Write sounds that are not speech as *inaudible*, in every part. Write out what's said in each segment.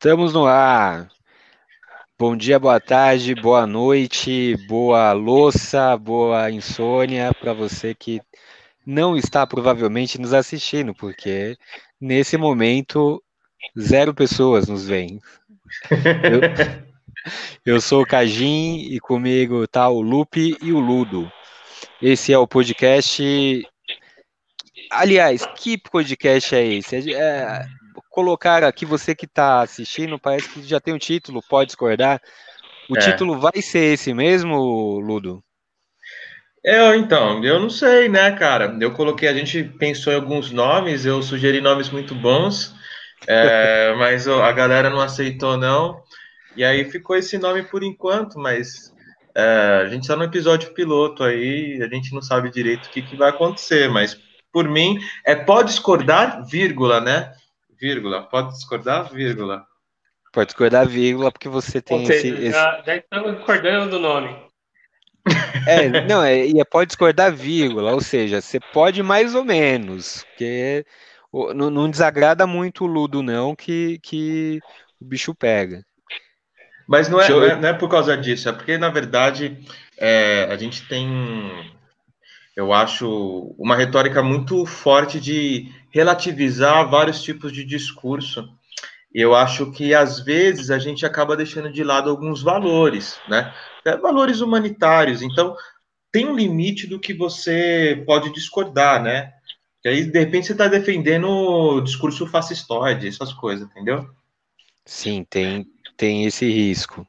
Estamos no ar. Bom dia, boa tarde, boa noite, boa louça, boa insônia para você que não está provavelmente nos assistindo, porque nesse momento zero pessoas nos veem. Eu, eu sou o Cajim e comigo tá o Lupe e o Ludo. Esse é o podcast. Aliás, que podcast é esse? É, colocar aqui, você que está assistindo, parece que já tem o um título, pode discordar. O é. título vai ser esse mesmo, Ludo? Eu, então, eu não sei, né, cara? Eu coloquei, a gente pensou em alguns nomes, eu sugeri nomes muito bons, é, *laughs* mas a galera não aceitou, não. E aí ficou esse nome por enquanto, mas é, a gente está no episódio piloto aí, a gente não sabe direito o que, que vai acontecer, mas por mim é pode discordar, vírgula, né? Vírgula. Pode discordar, vírgula. Pode discordar, vírgula, porque você tem seja, esse, Já, já estamos discordando do nome. É, não, é, e é pode discordar, vírgula, ou seja, você pode mais ou menos, porque não, não desagrada muito o Ludo, não, que, que o bicho pega. Mas não é, eu... não é, não é por causa disso, é porque, na verdade, é, a gente tem, eu acho, uma retórica muito forte de relativizar vários tipos de discurso. Eu acho que às vezes a gente acaba deixando de lado alguns valores, né? É, valores humanitários. Então, tem um limite do que você pode discordar, né? E aí, de repente, você está defendendo o discurso fascistoide, essas coisas, entendeu? Sim, tem, tem esse risco.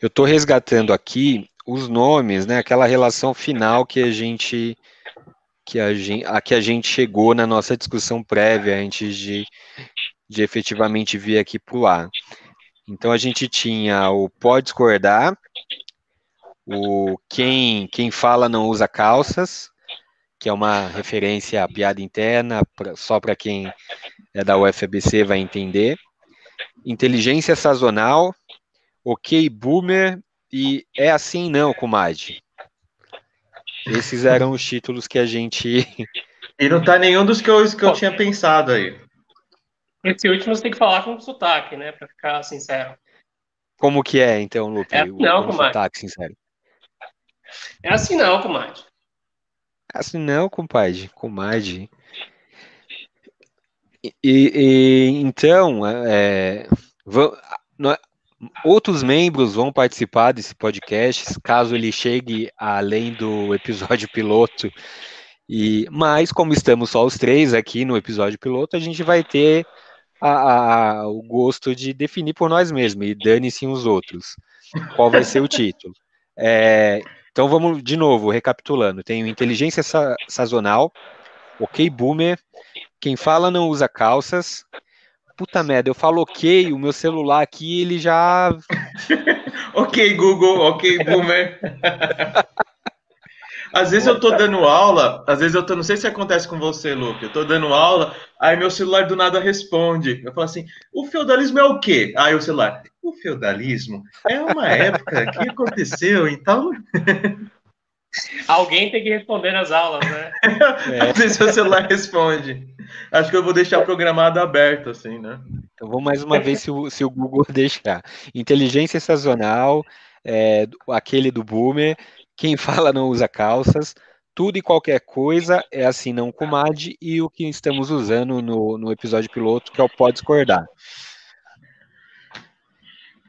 Eu estou resgatando aqui os nomes, né? Aquela relação final que a gente que a gente, a que a gente chegou na nossa discussão prévia antes de, de efetivamente vir aqui para o ar. Então a gente tinha o pode discordar, o quem, quem fala não usa calças, que é uma referência à piada interna, pra, só para quem é da UFABC vai entender. Inteligência sazonal, ok boomer e é assim não, comadre. Esses eram os títulos que a gente. *laughs* E não tá nenhum dos que eu, que eu tinha pensado aí. Esse último você tem que falar com sotaque, né? Pra ficar sincero. Como que é, então, Lupe? É assim não, com sotaque sincero. É assim não, comadre. É assim não, compadre. Comadre. E, e, então, é, Outros membros vão participar desse podcast, caso ele chegue além do episódio piloto. E, mas, como estamos só os três aqui no episódio piloto, a gente vai ter a, a, o gosto de definir por nós mesmos, e dane-se os outros. Qual vai ser o título? É, então vamos de novo, recapitulando. Tem Inteligência sa Sazonal, Ok Boomer, Quem Fala Não Usa Calças, puta merda, eu falo ok, o meu celular aqui, ele já. *laughs* ok, Google, ok, boomer. *laughs* Às vezes eu tô dando aula, às vezes eu tô, não sei se acontece com você, Luke, eu tô dando aula, aí meu celular do nada responde. Eu falo assim: o feudalismo é o quê? Aí o celular, o feudalismo é uma época que aconteceu, então. *laughs* Alguém tem que responder nas aulas, né? É. *laughs* Às vezes o celular responde. Acho que eu vou deixar programado aberto, assim, né? Então vamos mais uma vez se o, se o Google *laughs* deixar. Inteligência sazonal, é, aquele do Boomer, quem fala não usa calças, tudo e qualquer coisa é assim não comadre, e o que estamos usando no, no episódio piloto, que é o pode discordar.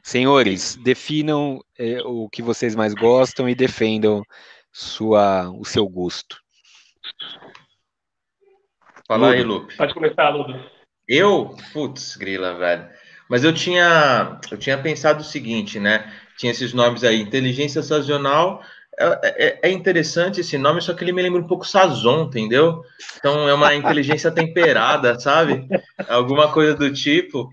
Senhores, definam é, o que vocês mais gostam e defendam sua, o seu gosto. Fala Ludo. aí, Lupe. Pode começar, Ludo. Eu? Putz, grila, velho. Mas eu tinha, eu tinha pensado o seguinte, né? Tinha esses nomes aí, inteligência sazonal. É, é, é, interessante esse nome, só que ele me lembra um pouco Sazon, entendeu? Então é uma inteligência *laughs* temperada, sabe? Alguma coisa do tipo.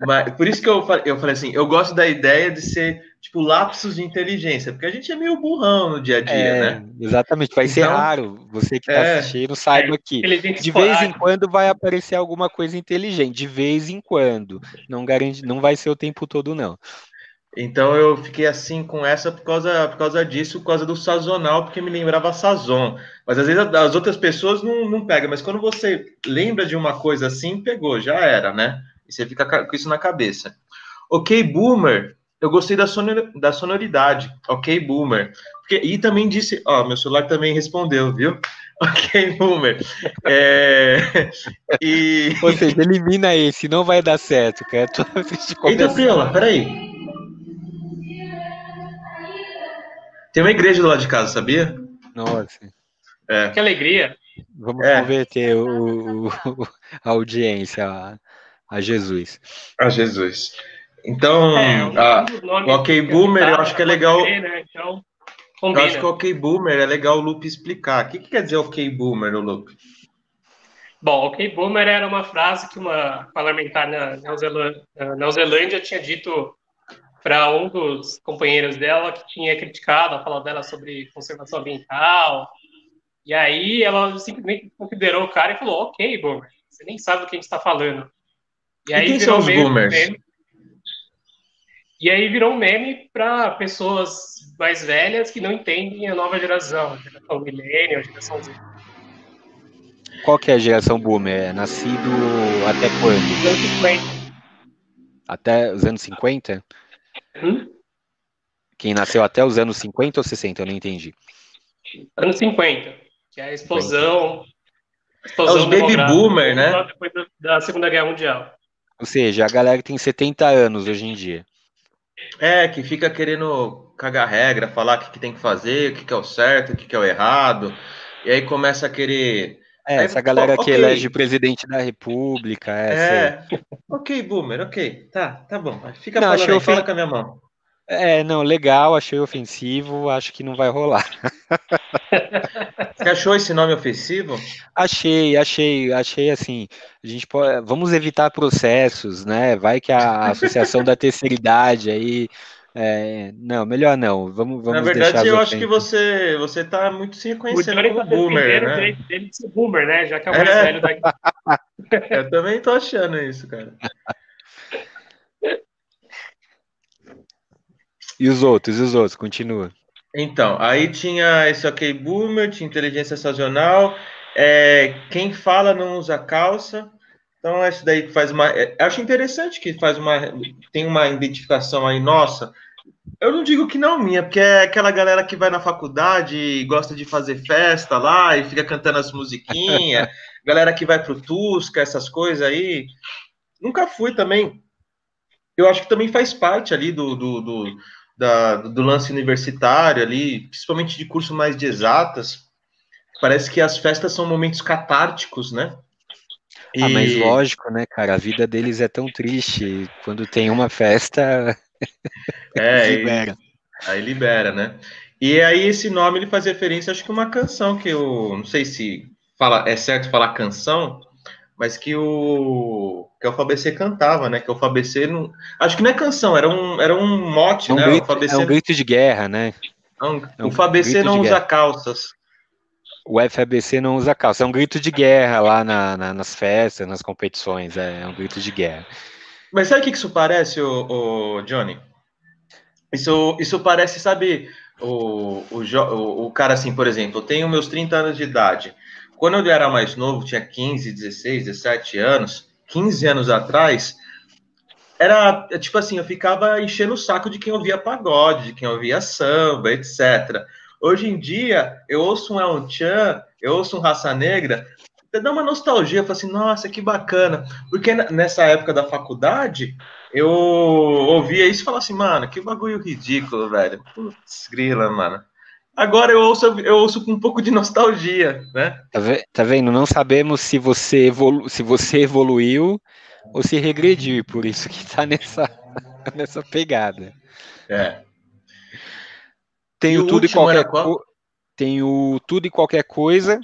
Mas, por isso que eu, eu falei assim, eu gosto da ideia de ser tipo, lapsos de inteligência, porque a gente é meio burrão no dia a dia, é, né? Exatamente, vai então, ser raro. Você que está é, assistindo saiba é, que de vez em quando vai aparecer alguma coisa inteligente, de vez em quando. Não garante, não vai ser o tempo todo, não. Então eu fiquei assim com essa por causa, por causa disso, por causa do sazonal, porque me lembrava sazon. Mas às vezes as outras pessoas não, não pegam, mas quando você lembra de uma coisa assim, pegou, já era, né? E você fica com isso na cabeça. Ok, Boomer, eu gostei da, sonor, da sonoridade. Ok, Boomer. Porque, e também disse, ó, meu celular também respondeu, viu? *laughs* Ok, Boomer. É, e... *laughs* Ou seja, elimina esse, não vai dar certo, cara. *laughs* Eita, Priola, peraí. Tem uma igreja do lado de casa, sabia? Nossa. É. Que alegria. Vamos é. converter o, o, a audiência a, a, Jesus. A Jesus. Então, é, a, o OK Boomer, eu acho que é legal. né? então, eu acho que o OK Boomer é legal o Lupe explicar. O que, que quer dizer OK Boomer, no Lupe? Bom, OK Boomer era uma frase que uma parlamentar na Neozelândia tinha dito para um dos companheiros dela que tinha criticado a fala dela sobre conservação ambiental. E aí ela simplesmente considerou o cara e falou: Ok, boomer, você nem sabe do que a gente está falando. E, e aí quem virou são os boomers? Meme. E aí virou um meme para pessoas mais velhas que não entendem a nova geração, a geração milênio, a geração Z. Qual que é a geração boomer? É nascido até quando? Os anos 50. Até os anos 50? Hum? Quem nasceu até os anos 50 ou 60? Eu não entendi. Anos 50, que é a explosão. explosão é os baby boomer, né? Depois da Segunda Guerra Mundial. Ou seja, a galera que tem 70 anos hoje em dia. É, que fica querendo cagar regra, falar o que, que tem que fazer, o que, que é o certo, o que, que é o errado. E aí começa a querer é, essa galera okay. que elege presidente da república. É, é. ok, boomer, ok. Tá, tá bom. Fica não, falando aí, ofen... fala com a minha mão. É, não, legal, achei ofensivo, acho que não vai rolar. *laughs* Você achou esse nome ofensivo? Achei, achei, achei assim, a gente pode, vamos evitar processos, né? Vai que a *laughs* Associação da Terceira Idade aí é, não, melhor não. Vamos, vamos Na verdade, eu acho que você você está muito se reconhecendo como tá boomer, né? Dele, dele de ser boomer, né? Já que é o mais é. velho daqui. *laughs* eu também tô achando isso, cara. E os outros, e os outros, continua. Então, aí tinha esse OK Boomer, tinha inteligência sazonal, é, quem fala não usa calça, então esse daí faz uma, é, acho interessante que faz uma, tem uma identificação aí nossa, eu não digo que não minha, porque é aquela galera que vai na faculdade e gosta de fazer festa lá e fica cantando as musiquinhas, *laughs* galera que vai pro Tusca, essas coisas aí. Nunca fui também. Eu acho que também faz parte ali do, do, do, da, do lance universitário ali, principalmente de curso mais de exatas. Parece que as festas são momentos catárticos, né? E... Ah, mas lógico, né, cara? A vida deles é tão triste. Quando tem uma festa, *laughs* É, libera. Aí, libera, né? E aí esse nome ele faz referência, acho que uma canção que eu não sei se fala é certo falar canção, mas que o que o FABC cantava, né? Que o FABC não, acho que não é canção, era um era um mote, é um né? Grito, FABC... É um grito de guerra, né? Não, é um o FABC não usa calças. O FABC não usa calça, é um grito de guerra lá na, na, nas festas, nas competições, é, é um grito de guerra. Mas sabe o que isso parece, o, o Johnny? Isso, isso parece, sabe, o, o, o cara assim, por exemplo, eu tenho meus 30 anos de idade. Quando eu era mais novo, tinha 15, 16, 17 anos, 15 anos atrás, era tipo assim, eu ficava enchendo o saco de quem ouvia pagode, de quem ouvia samba, etc. Hoje em dia, eu ouço um El Chan, eu ouço um Raça Negra, dá uma nostalgia, eu falo assim, nossa, que bacana. Porque nessa época da faculdade, eu ouvia isso e falava assim, mano, que bagulho ridículo, velho. Putz, grila, mano. Agora eu ouço, eu ouço com um pouco de nostalgia, né? Tá, tá vendo? Não sabemos se você, evolu se você evoluiu ou se regrediu, por isso que tá nessa, *laughs* nessa pegada. É. Tenho tudo e qualquer coisa. Tenho tudo e qualquer coisa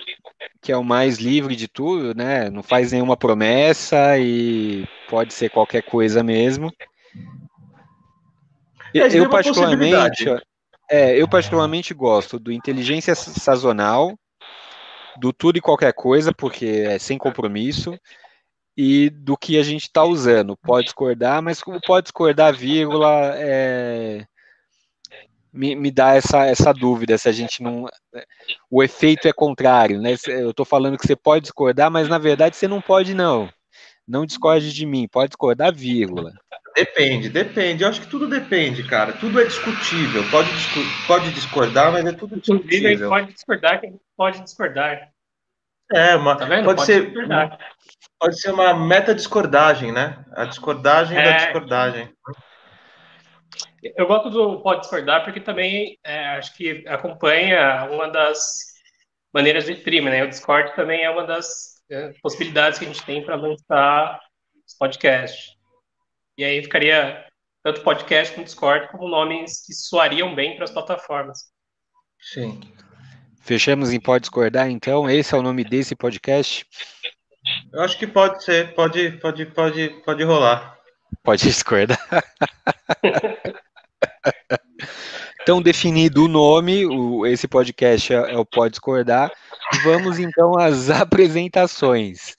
que é o mais livre de tudo, né? Não faz nenhuma promessa e pode ser qualquer coisa mesmo. É, eu particularmente, é, eu particularmente gosto do inteligência sazonal, do tudo e qualquer coisa, porque é sem compromisso, e do que a gente está usando. Pode discordar, mas como pode discordar, vírgula, é, me, me dá essa, essa dúvida se a gente não. O efeito é contrário, né? Eu estou falando que você pode discordar, mas na verdade você não pode, não. Não discorde de mim, pode discordar, vírgula. Depende, depende. Eu acho que tudo depende, cara. Tudo é discutível. Pode, pode discordar, mas é tudo discutível. Pode discordar quem pode discordar. É, uma, tá pode, pode, ser, discordar. pode ser uma meta discordagem, né? A discordagem é, da discordagem. Eu gosto do pode discordar porque também é, acho que acompanha uma das maneiras de streaming, né? O Discord também é uma das é, possibilidades que a gente tem para lançar os podcasts. E aí ficaria tanto podcast como Discord como nomes que soariam bem para as plataformas. Sim. Fechamos em Pode Discordar, então? Esse é o nome desse podcast? Eu acho que pode ser, pode, pode, pode, pode rolar. Pode discordar. *laughs* então, definido o nome, o, esse podcast é, é o Pode Discordar. Vamos então às *laughs* apresentações.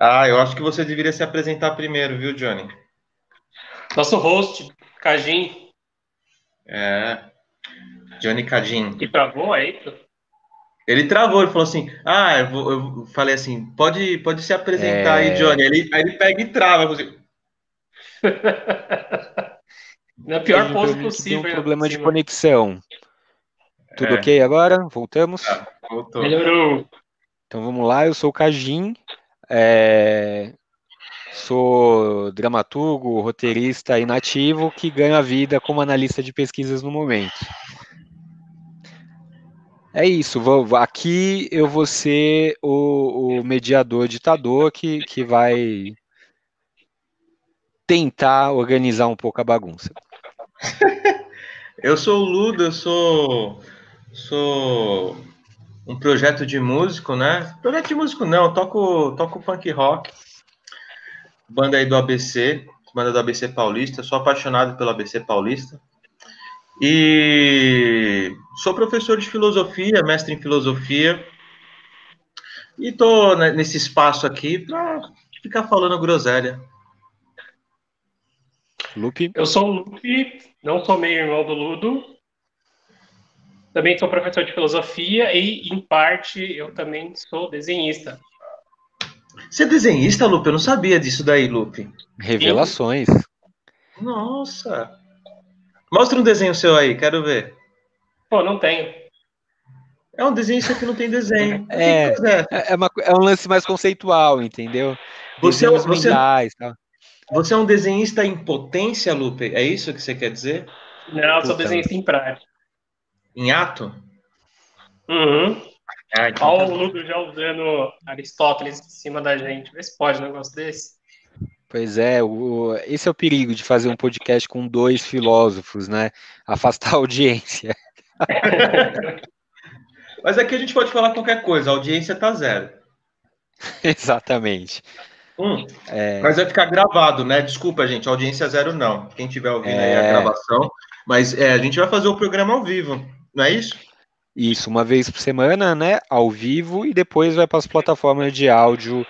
Ah, eu acho que você deveria se apresentar primeiro, viu, Johnny? Nosso host, Cajim. É. Johnny Cajim. E travou aí? Ele travou, ele falou assim: Ah, eu, vou, eu falei assim, pode, pode se apresentar é... aí, Johnny. Ele, aí ele pega e trava. Assim. Na pior pose possível. Tem um problema de conexão. Tudo é. ok agora? Voltamos? Ah, voltou. Melhorou. Então vamos lá, eu sou o Cajim, é... sou dramaturgo, roteirista inativo que ganha vida como analista de pesquisas no momento. É isso, vou, aqui eu vou ser o, o mediador ditador que, que vai tentar organizar um pouco a bagunça. *laughs* eu sou o Ludo, eu sou, sou um projeto de músico, né? Projeto de músico não, eu toco, toco punk rock, banda aí do ABC, banda do ABC Paulista, sou apaixonado pelo ABC Paulista. E sou professor de filosofia, mestre em filosofia. E tô nesse espaço aqui para ficar falando groselha. Lupe? Eu sou o Lupe, não sou meio irmão do Ludo. Também sou professor de filosofia e, em parte, eu também sou desenhista. Você é desenhista, Lupe? Eu não sabia disso daí, Lupe. Revelações. Nossa. Mostra um desenho seu aí, quero ver. Pô, não tenho. É um desenho que não tem desenho. *laughs* É, é, é, uma, é, um lance mais conceitual, entendeu? Você, é você, você é um desenhista em potência, Lupe? É isso que você quer dizer? Não, eu sou desenhista em prática. Em ato? Uhum. Ah, então Olha tá o Ludo já usando Aristóteles em cima da gente. Vê se pode um negócio desse. Pois é, o, esse é o perigo de fazer um podcast com dois filósofos, né? Afastar a audiência. *laughs* Mas aqui a gente pode falar qualquer coisa, a audiência tá zero. *laughs* Exatamente. Hum, é... Mas vai ficar gravado, né? Desculpa, gente, audiência zero não. Quem tiver ouvindo é... aí a é. gravação. Mas é, a gente vai fazer o programa ao vivo, não é isso? Isso, uma vez por semana, né? Ao vivo, e depois vai para as plataformas de áudio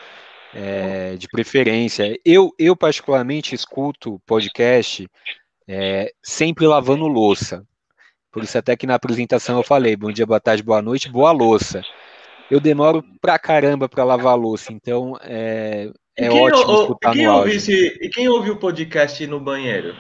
é, de preferência. Eu, eu, particularmente, escuto podcast é, sempre lavando louça. Por isso, até que na apresentação eu falei: bom dia, boa tarde, boa noite, boa louça. Eu demoro pra caramba para lavar louça, então é, é ótimo escutar quem no áudio. Esse, e quem ouve o podcast no banheiro?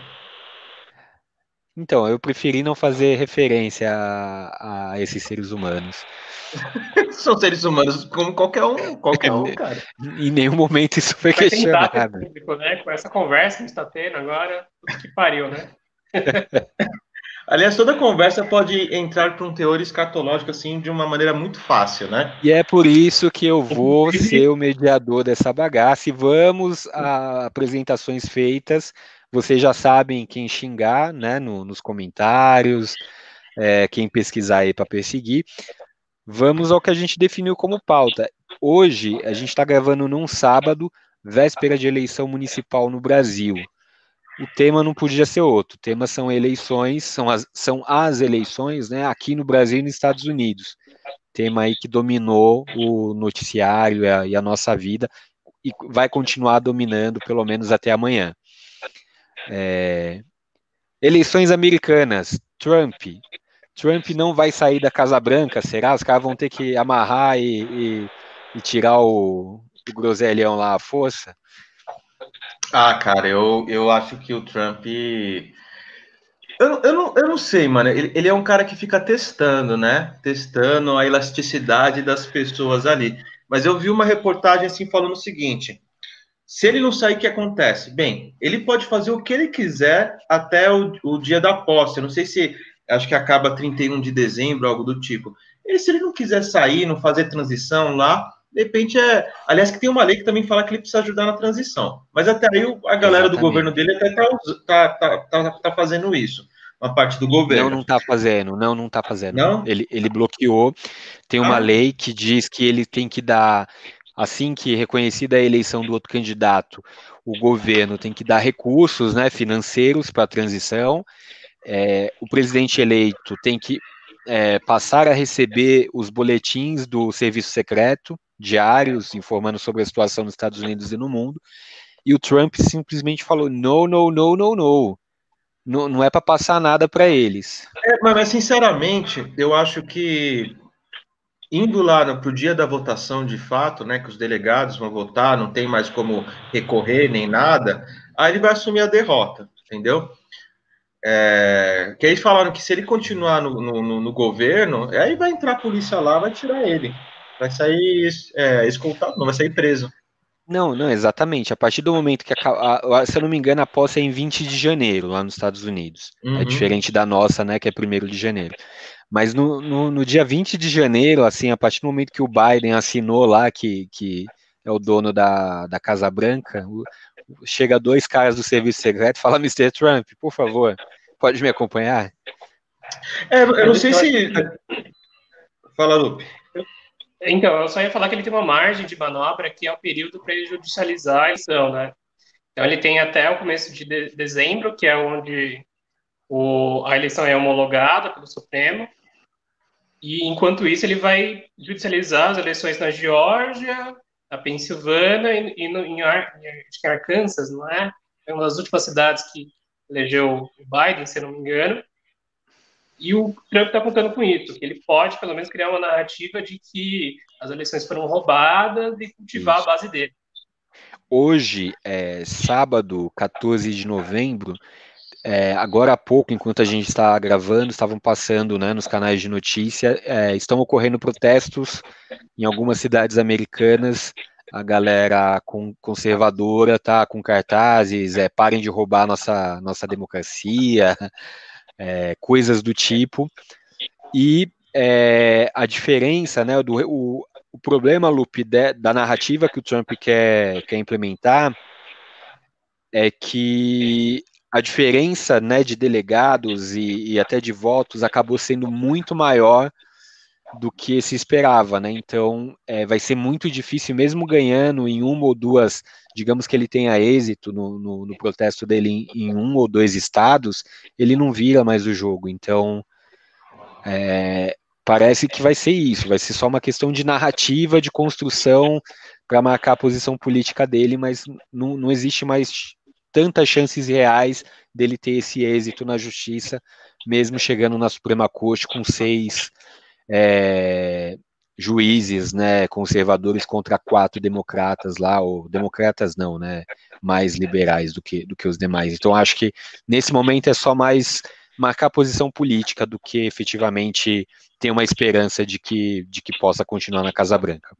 Então, eu preferi não fazer referência a, a esses seres humanos. *laughs* São seres humanos como qualquer um, qualquer um, *laughs* cara. Em nenhum momento isso foi Vai questionado. Público, né? Com essa conversa que a gente está tendo agora, que pariu, né? *laughs* Aliás, toda conversa pode entrar para um teor escatológico assim de uma maneira muito fácil, né? E é por isso que eu vou ser o mediador dessa bagaça. E vamos a apresentações feitas. Vocês já sabem quem xingar, né? No, nos comentários, é, quem pesquisar aí para perseguir. Vamos ao que a gente definiu como pauta. Hoje, a gente está gravando num sábado, véspera de eleição municipal no Brasil. O tema não podia ser outro. O tema são eleições, são as, são as eleições, né, aqui no Brasil e nos Estados Unidos. Tema aí que dominou o noticiário e a, e a nossa vida e vai continuar dominando pelo menos até amanhã. É, eleições americanas. Trump Trump não vai sair da Casa Branca, será? Os caras vão ter que amarrar e, e, e tirar o, o groselhão lá à força? Ah, cara, eu, eu acho que o Trump. Eu, eu, não, eu não sei, mano. Ele, ele é um cara que fica testando, né? Testando a elasticidade das pessoas ali. Mas eu vi uma reportagem assim falando o seguinte: se ele não sair, o que acontece? Bem, ele pode fazer o que ele quiser até o, o dia da posse. Eu não sei se acho que acaba 31 de dezembro, algo do tipo. E se ele não quiser sair, não fazer transição lá, de repente é. Aliás, que tem uma lei que também fala que ele precisa ajudar na transição. Mas até aí a galera Exatamente. do governo dele até tá, tá, tá, tá, tá fazendo isso uma parte do governo. Não, não está fazendo, não, não está fazendo. Não? Ele, ele bloqueou. Tem uma ah. lei que diz que ele tem que dar assim que reconhecida a eleição do outro candidato, o governo tem que dar recursos né, financeiros para a transição, é, o presidente eleito tem que é, passar a receber os boletins do serviço secreto, diários, informando sobre a situação nos Estados Unidos e no mundo, e o Trump simplesmente falou: não, não, não, não, não. Não, não é para passar nada para eles. É, mas, sinceramente, eu acho que indo lá para o dia da votação de fato, né, que os delegados vão votar, não tem mais como recorrer nem nada, aí ele vai assumir a derrota, entendeu? É, que eles falaram que se ele continuar no, no, no, governo, aí vai entrar a polícia lá, vai tirar ele, vai sair é, escoltado, não vai sair preso. Não, não, exatamente. A partir do momento que, a, a, se eu não me engano, a posse é em 20 de janeiro, lá nos Estados Unidos. É uhum. É diferente da nossa, né, que é 1 de janeiro. Mas no, no, no, dia 20 de janeiro, assim, a partir do momento que o Biden assinou lá, que, que é o dono da, da Casa Branca, chega dois caras do serviço secreto e fala, Mr. Trump, por favor, pode me acompanhar? É, eu não sei se... Fala, Lupe. Então, eu só ia falar que ele tem uma margem de manobra que é o período para ele judicializar a eleição, né? Então, ele tem até o começo de, de dezembro, que é onde o, a eleição é homologada pelo Supremo, e enquanto isso, ele vai judicializar as eleições na Geórgia, na Pensilvânia e, e no, em, Ar, que é Arkansas, não é? É uma das últimas cidades que elegeu o Biden, se não me engano. E o Trump está contando com isso, que ele pode, pelo menos, criar uma narrativa de que as eleições foram roubadas e cultivar isso. a base dele. Hoje, é, sábado, 14 de novembro, é, agora há pouco, enquanto a gente está gravando, estavam passando né, nos canais de notícia, é, estão ocorrendo protestos em algumas cidades americanas. A galera conservadora tá com cartazes, é, parem de roubar nossa, nossa democracia, *laughs* é, coisas do tipo. E é, a diferença, né, do, o, o problema, Lupe, da narrativa que o Trump quer, quer implementar é que a diferença né, de delegados e, e, até de votos acabou sendo muito maior do que se esperava, né? Então é, vai ser muito difícil, mesmo ganhando em uma ou duas, digamos que ele tenha êxito no, no, no protesto dele em, em, um ou dois estados, ele não vira mais o jogo. Então é, parece que vai ser isso, vai ser só uma questão de narrativa, de construção para marcar a posição política dele, mas não, não existe mais tantas chances reais dele ter esse êxito na justiça, mesmo chegando na Suprema Corte com seis é, juízes, né, conservadores contra quatro democratas lá, ou democratas não, né, mais liberais do que, do que os demais. Então acho que nesse momento é só mais marcar posição política do que efetivamente ter uma esperança de que, de que possa continuar na Casa Branca.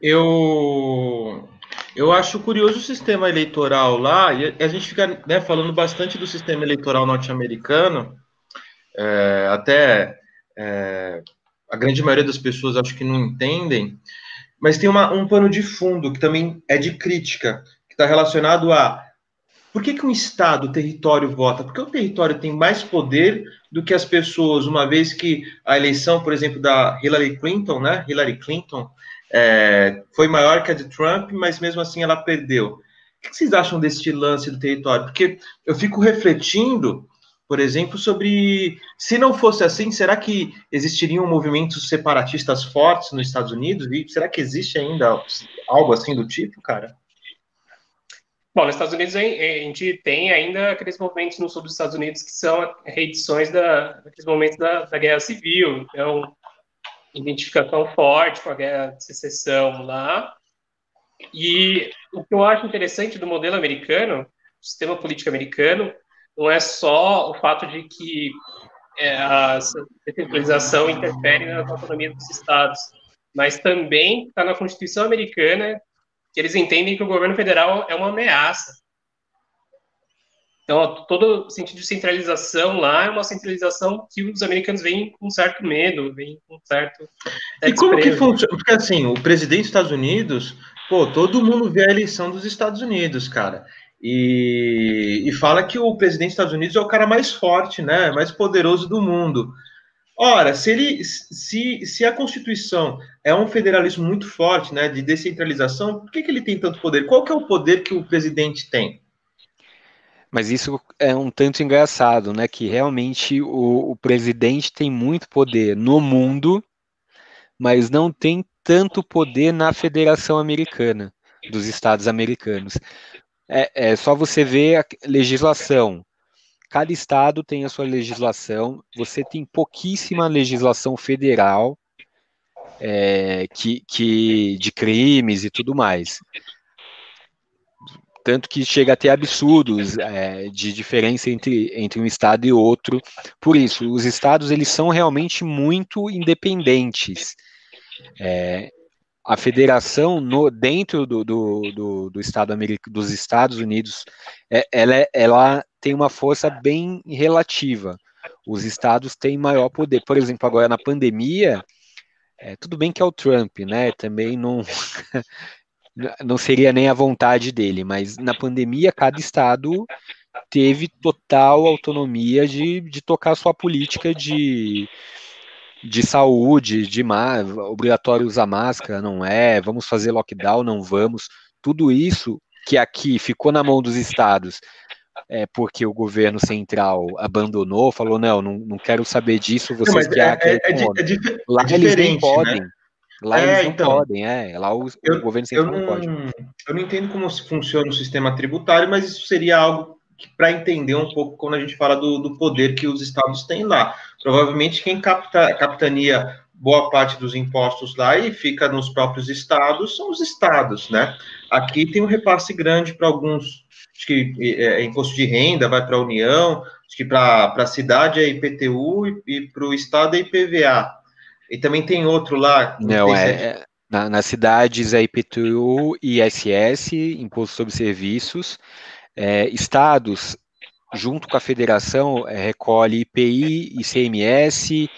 Eu eu acho curioso o sistema eleitoral lá, e a gente fica né, falando bastante do sistema eleitoral norte-americano, é, até é, a grande maioria das pessoas acho que não entendem, mas tem uma, um pano de fundo que também é de crítica, que está relacionado a por que, que um Estado, o território, vota? Porque o território tem mais poder do que as pessoas, uma vez que a eleição, por exemplo, da Hillary Clinton, né? Hillary Clinton, é, foi maior que a de Trump, mas mesmo assim ela perdeu. O que vocês acham desse lance do território? Porque eu fico refletindo, por exemplo, sobre se não fosse assim, será que existiriam movimentos separatistas fortes nos Estados Unidos? E será que existe ainda algo assim do tipo, cara? Bom, nos Estados Unidos a gente tem ainda aqueles movimentos no sul dos Estados Unidos que são reedições da, daqueles momentos da, da Guerra Civil. Então, identificação forte com a guerra de secessão lá. E o que eu acho interessante do modelo americano, do sistema político americano, não é só o fato de que é, a descentralização interfere na autonomia dos estados, mas também está na Constituição americana que eles entendem que o governo federal é uma ameaça. Então, todo sentido de centralização lá é uma centralização que os americanos veem com certo medo, veem com certo. E como que funciona? Porque assim, o presidente dos Estados Unidos, pô, todo mundo vê a eleição dos Estados Unidos, cara. E, e fala que o presidente dos Estados Unidos é o cara mais forte, né? Mais poderoso do mundo. Ora, se, ele, se, se a Constituição é um federalismo muito forte, né, de descentralização, por que, que ele tem tanto poder? Qual que é o poder que o presidente tem? Mas isso é um tanto engraçado, né? Que realmente o, o presidente tem muito poder no mundo, mas não tem tanto poder na Federação Americana, dos Estados Americanos. É, é só você ver a legislação. Cada estado tem a sua legislação. Você tem pouquíssima legislação federal é, que, que de crimes e tudo mais. Tanto que chega a ter absurdos é, de diferença entre, entre um estado e outro. Por isso, os estados eles são realmente muito independentes. É, a federação no, dentro do, do, do, do Estado americano, dos Estados Unidos, é, ela, ela tem uma força bem relativa. Os estados têm maior poder. Por exemplo, agora na pandemia, é, tudo bem que é o Trump, né? Também não, *laughs* não seria nem a vontade dele, mas na pandemia cada estado teve total autonomia de, de tocar sua política de de saúde, de obrigatório usar máscara, não é, vamos fazer lockdown, não vamos, tudo isso que aqui ficou na mão dos estados, é porque o governo central abandonou, falou, não, não, não quero saber disso, vocês não, é, é, é, é, Lá eles nem podem. Né? Lá é, eles não então, podem, é. Lá o, eu, o governo central não, não, pode. Eu não entendo como funciona o sistema tributário, mas isso seria algo para entender um pouco quando a gente fala do, do, poder que os estados têm lá. Provavelmente quem capta, capitania boa parte dos impostos lá e fica nos próprios estados são os estados, né? Aqui tem um repasse grande para alguns, acho que é, é, imposto de renda vai para a União, acho que para a cidade é IPTU e, e para o estado é IPVA. E também tem outro lá. Não, não é, é, na, nas cidades é IPTU, ISS, Imposto sobre Serviços. É, estados, junto com a federação, é, recolhe IPI, ICMS,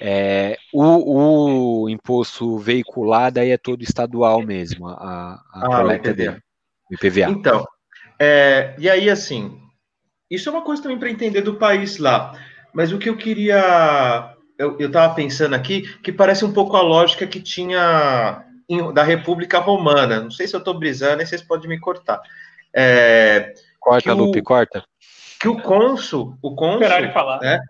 é, o, o, imposto veicular daí é todo estadual mesmo, a, a ah, coleta dele, IPVA. Então, é, e aí assim, isso é uma coisa também para entender do país lá, mas o que eu queria, eu estava pensando aqui, que parece um pouco a lógica que tinha em, da República Romana, não sei se eu estou brisando, aí vocês podem me cortar, é, corta, Lupe, o, corta. Que o cônsul, o cônsul, né,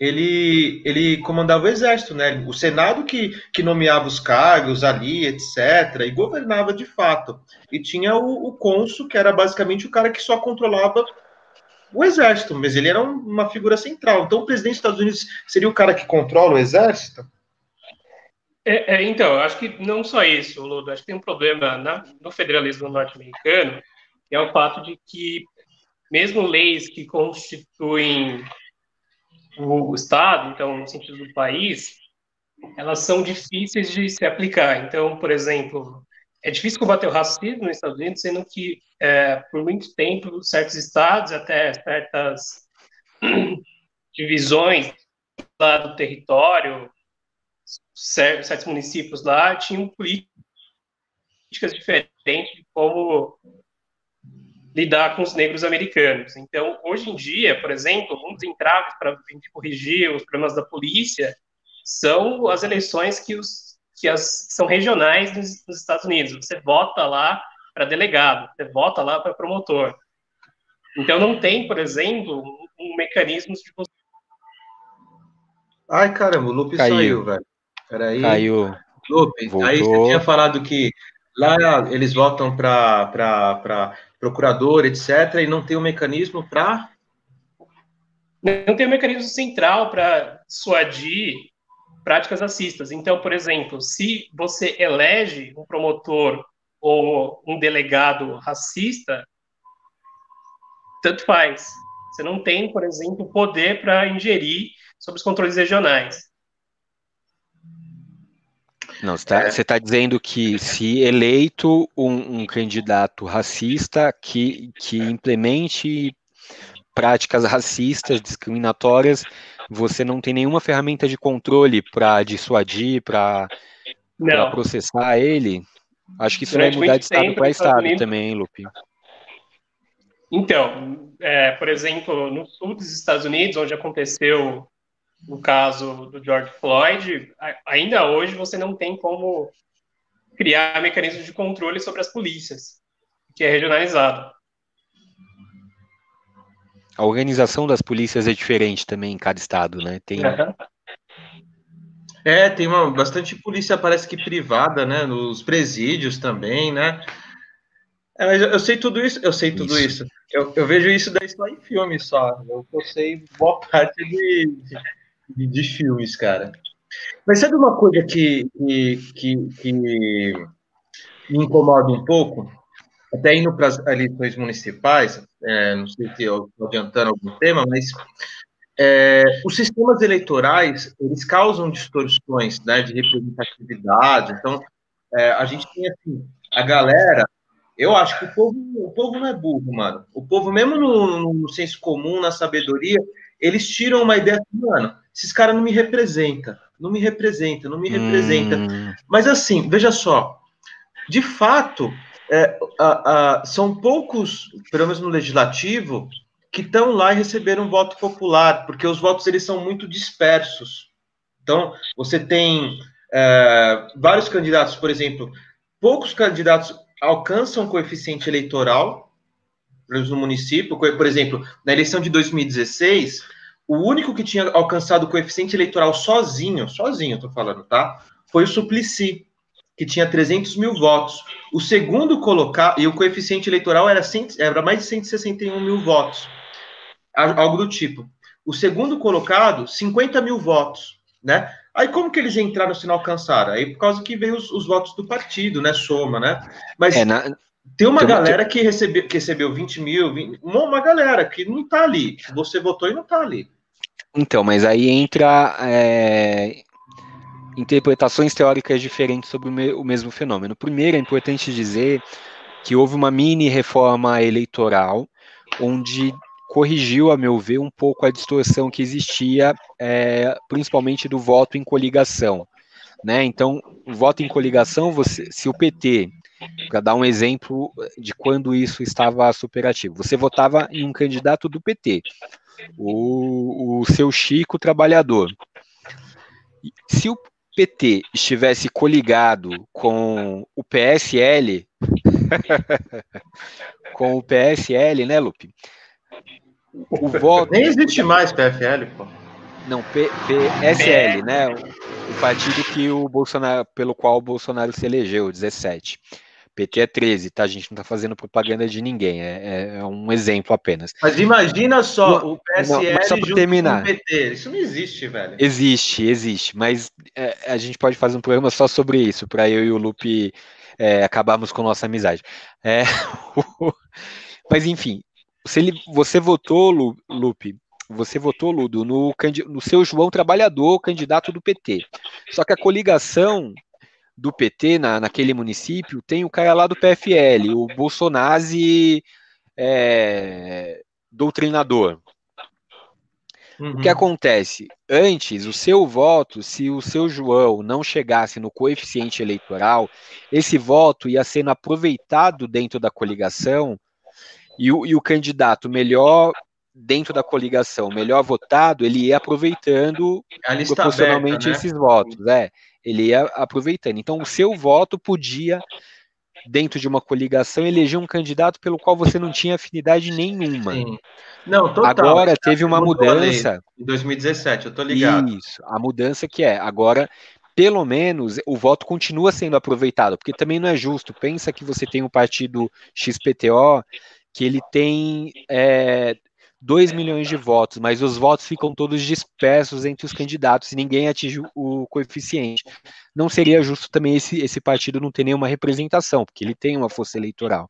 ele, ele comandava o exército, né? O Senado que, que nomeava os cargos ali, etc., e governava de fato. E tinha o, o cônsul, que era basicamente o cara que só controlava o exército, mas ele era uma figura central. Então, o presidente dos Estados Unidos seria o cara que controla o exército? É, é, então, acho que não só isso, Ludo. Acho que tem um problema na, no federalismo norte-americano, é o fato de que, mesmo leis que constituem o Estado, então, no sentido do país, elas são difíceis de se aplicar. Então, por exemplo, é difícil combater o racismo nos Estados Unidos, sendo que, é, por muito tempo, certos estados, até certas *clears throat* divisões lá do território, certos municípios lá, tinham políticas diferentes de como lidar com os negros americanos. Então, hoje em dia, por exemplo, um dos entraves para corrigir os problemas da polícia são as eleições que, os, que as, são regionais nos, nos Estados Unidos. Você vota lá para delegado, você vota lá para promotor. Então, não tem, por exemplo, um, um mecanismo de Ai, caramba, o Lupe Caiu. saiu, velho. Peraí. Caiu. Lupe, Voltou. aí você tinha falado que lá eles votam para procurador, etc., e não tem um mecanismo para. Não tem um mecanismo central para suadir práticas racistas. Então, por exemplo, se você elege um promotor ou um delegado racista, tanto faz. Você não tem, por exemplo, poder para ingerir sobre os controles regionais. Não, você está é. tá dizendo que se eleito um, um, candidato racista que, que implemente práticas racistas, discriminatórias, você não tem nenhuma ferramenta de controle para dissuadir, para processar ele? Acho que isso Durante vai mudar de estado para estado Unidos... também, hein, Lupe? Então, é, por exemplo, no sul dos Estados Unidos, onde aconteceu o caso do George Floyd, ainda hoje você não tem como criar mecanismos de controle sobre as polícias, que é regionalizado. A organização das polícias é diferente também em cada estado, né? Tem... É, tem uma bastante polícia, parece que privada, né? Nos presídios também, né? É, mas eu sei tudo isso, eu sei tudo isso. isso. Eu, eu, vejo isso daí só em filme só. Eu, eu sei boa parte de, de, de, filmes, cara. Mas sabe uma coisa que, que, que, que me incomoda um pouco? Até indo para as eleições municipais, é, não sei se eu estou adiantando algum tema, mas é, os sistemas eleitorais eles causam distorções né, de representatividade. Então, é, a gente tem assim, a galera. Eu acho que o povo, o povo não é burro, mano. O povo, mesmo no, no senso comum, na sabedoria, eles tiram uma ideia assim, mano, esses caras não me representam, não me representa, não me representa. Hum. Mas assim, veja só, de fato, é, a, a, são poucos, pelo menos no legislativo, que estão lá e receberam voto popular, porque os votos eles são muito dispersos. Então, você tem é, vários candidatos, por exemplo, poucos candidatos alcançam coeficiente eleitoral no município. Por exemplo, na eleição de 2016, o único que tinha alcançado coeficiente eleitoral sozinho, sozinho, estou falando, tá? Foi o Suplicy, que tinha 300 mil votos. O segundo colocado, e o coeficiente eleitoral era, 100, era mais de 161 mil votos algo do tipo. O segundo colocado, 50 mil votos, né? Aí como que eles entraram se não alcançaram? Aí por causa que veio os, os votos do partido, né? Soma, né? Mas é, na... tem uma tem galera que, recebeu, que recebeu 20 mil, 20... Uma, uma, galera que não tá ali. Você votou e não tá ali. Então, mas aí entra é, interpretações teóricas diferentes sobre o, me, o mesmo fenômeno. Primeiro, é importante dizer que houve uma mini reforma eleitoral onde corrigiu, a meu ver, um pouco a distorção que existia, é, principalmente do voto em coligação. Né? Então, o voto em coligação, você, se o PT, para dar um exemplo de quando isso estava superativo, você votava em um candidato do PT, o, o seu Chico trabalhador. Se o PT estivesse coligado com o PSL, *laughs* com o PSL, né, Lupe? o voto. Nem existe mais PFL, pô. Não, P, PSL, né? O partido que o Bolsonaro, pelo qual o Bolsonaro se elegeu, 17. PT é 13, tá? A gente não tá fazendo propaganda de ninguém, é, é, é um exemplo apenas. Mas imagina só, não, o PSL não, só junto terminar. com o PT, isso não existe, velho. Existe, existe, mas é, a gente pode fazer um programa só sobre isso, para eu e o Lupe é, acabarmos com nossa amizade. É, *laughs* mas enfim, você, você votou, Lupe, você votou, Ludo, no, no seu João Trabalhador, candidato do PT. Só que a coligação do PT na, naquele município tem o cara lá do PFL, o Bolsonaro é, doutrinador. Uhum. O que uhum. acontece? Antes, o seu voto, se o seu João não chegasse no coeficiente eleitoral, esse voto ia sendo aproveitado dentro da coligação e o, e o candidato melhor dentro da coligação, melhor votado, ele ia aproveitando proporcionalmente aberta, né? esses votos, é, ele ia aproveitando. Então, o seu voto podia, dentro de uma coligação, eleger um candidato pelo qual você não tinha afinidade nenhuma. Sim. Não, total. Agora teve uma mudança. Em 2017, eu tô ligado. Isso, a mudança que é, agora pelo menos o voto continua sendo aproveitado, porque também não é justo. Pensa que você tem um partido XPTO que ele tem é, 2 milhões de votos, mas os votos ficam todos dispersos entre os candidatos e ninguém atinge o coeficiente. Não seria justo também esse, esse partido não ter nenhuma representação, porque ele tem uma força eleitoral.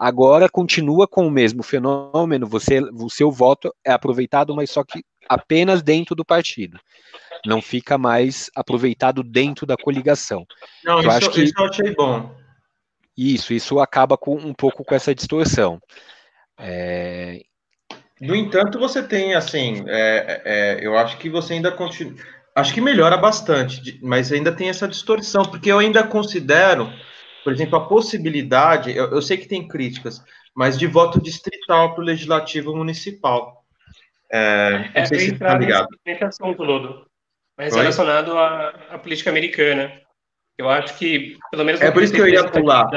Agora continua com o mesmo fenômeno, você, o seu voto é aproveitado, mas só que apenas dentro do partido. Não fica mais aproveitado dentro da coligação. Não, eu isso, acho que, isso eu achei bom. Isso, isso acaba com um pouco com essa distorção. É... No entanto, você tem assim, é, é, eu acho que você ainda continua. Acho que melhora bastante, mas ainda tem essa distorção, porque eu ainda considero, por exemplo, a possibilidade, eu, eu sei que tem críticas, mas de voto distrital para o legislativo municipal. É, não é, sei se está ligado. Nesse assunto, Lodo, mas Oi? relacionado à, à política americana. Eu acho que, pelo menos. É por isso que eu ia pular.